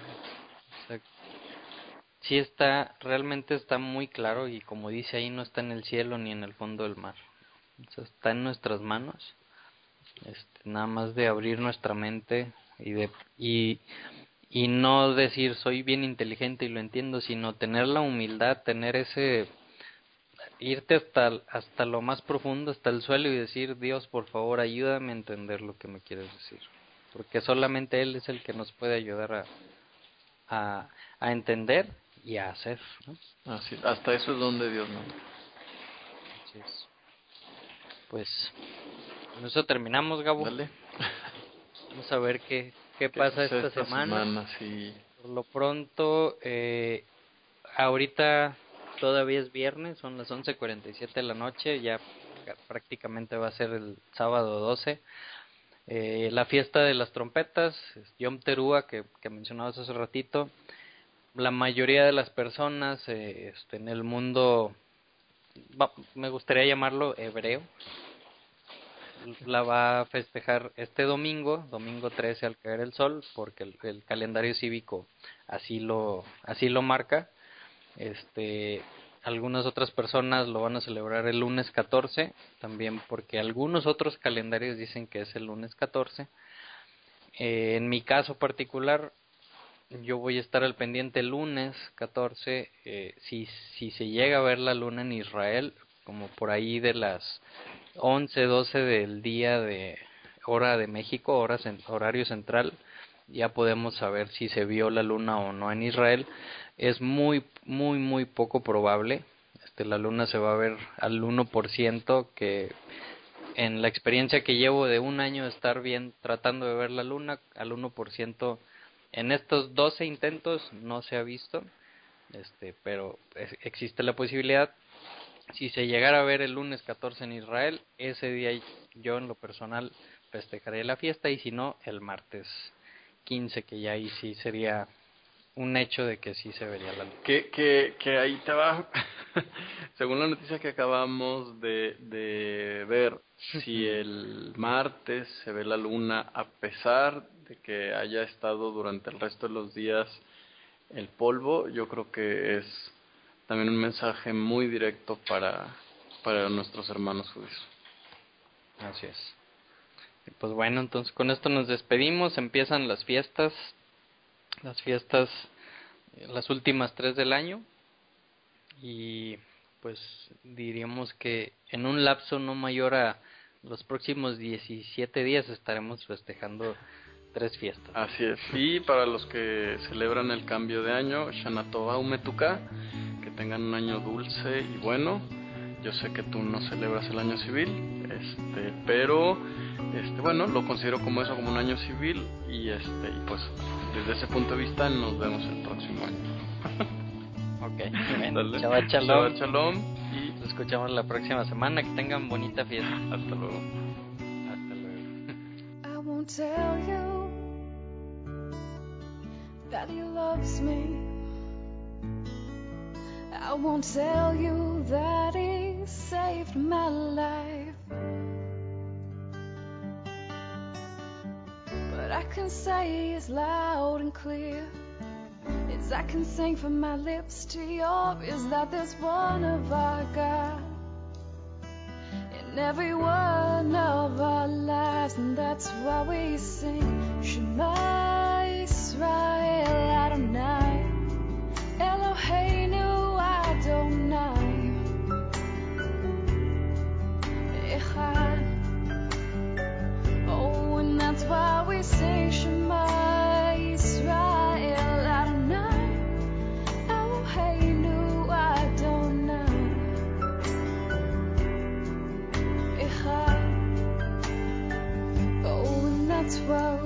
O sea, sí está, realmente está muy claro y como dice ahí, no está en el cielo ni en el fondo del mar. Está en nuestras manos. Este, nada más de abrir nuestra mente y de y no decir soy bien inteligente y lo entiendo, sino tener la humildad, tener ese irte hasta hasta lo más profundo, hasta el suelo y decir, Dios, por favor, ayúdame a entender lo que me quieres decir. Porque solamente él es el que nos puede ayudar a a, a entender y a hacer. Así, hasta eso es donde Dios no. Así es. Pues con eso terminamos, Gabo. Dale. Vamos a ver qué, qué, pasa esta, semana. Por lo pronto, eh, ahorita todavía es viernes, son las 11.47 de la noche, ya prácticamente va a ser el sábado 12. Eh, la fiesta de las trompetas, Yom Teruah, que, que mencionabas hace ratito, la mayoría de las personas eh, este, en el mundo, me gustaría llamarlo hebreo, la va a festejar este domingo, domingo 13 al caer el sol, porque el, calendario cívico así lo así lo marca. Este, algunas otras personas lo van a celebrar el lunes 14, también porque algunos otros calendarios dicen que es el lunes 14. Eh, en mi caso particular, yo voy a estar al pendiente el lunes 14, eh, si, si se llega a ver la luna en Israel, como por ahí de las 11, 12 del día de hora de México, hora, horario central, ya podemos saber si se vio la luna o no en Israel. Es muy, muy, muy poco probable. Este, la luna se va a ver al 1%, que en la experiencia que llevo de un año estar bien tratando de ver la luna, al 1% en estos 12 intentos no se ha visto, este, pero existe la posibilidad. Si se llegara a ver el lunes 14 en Israel, ese día yo en lo personal festejaré la fiesta y si no, el martes 15, que ya ahí sí sería un hecho de que sí se vería la luna. Que, que, que ahí te va, según la noticia que acabamos de, de ver, si el martes se ve la luna a pesar de que haya estado durante el resto de los días el polvo, yo creo que es también un mensaje muy directo para, para nuestros hermanos judíos. Así es. Pues bueno, entonces con esto nos despedimos, empiezan las fiestas, las fiestas, las últimas tres del año, y pues diríamos que en un lapso no mayor a los próximos 17 días estaremos festejando tres fiestas. Así es. Y para los que celebran el cambio de año, Shana Tova Umetuka, que tengan un año dulce y bueno. Yo sé que tú no celebras el año civil, este, pero este, bueno, lo considero como eso, como un año civil y este, y pues desde ese punto de vista nos vemos el próximo año. ok, Shabbat shalom. Y nos escuchamos la próxima semana. Que tengan bonita fiesta. Hasta luego. Hasta luego. that he loves me. I won't tell you that he saved my life. But I can say as loud and clear as I can sing from my lips to yours is that there's one of our God in every one of our lives, and that's why we sing Shema. Israel Adonai Eloheinu that's why we sing Shema Israel Adonai oh, Eloheinu Adonai Echad Oh, and that's why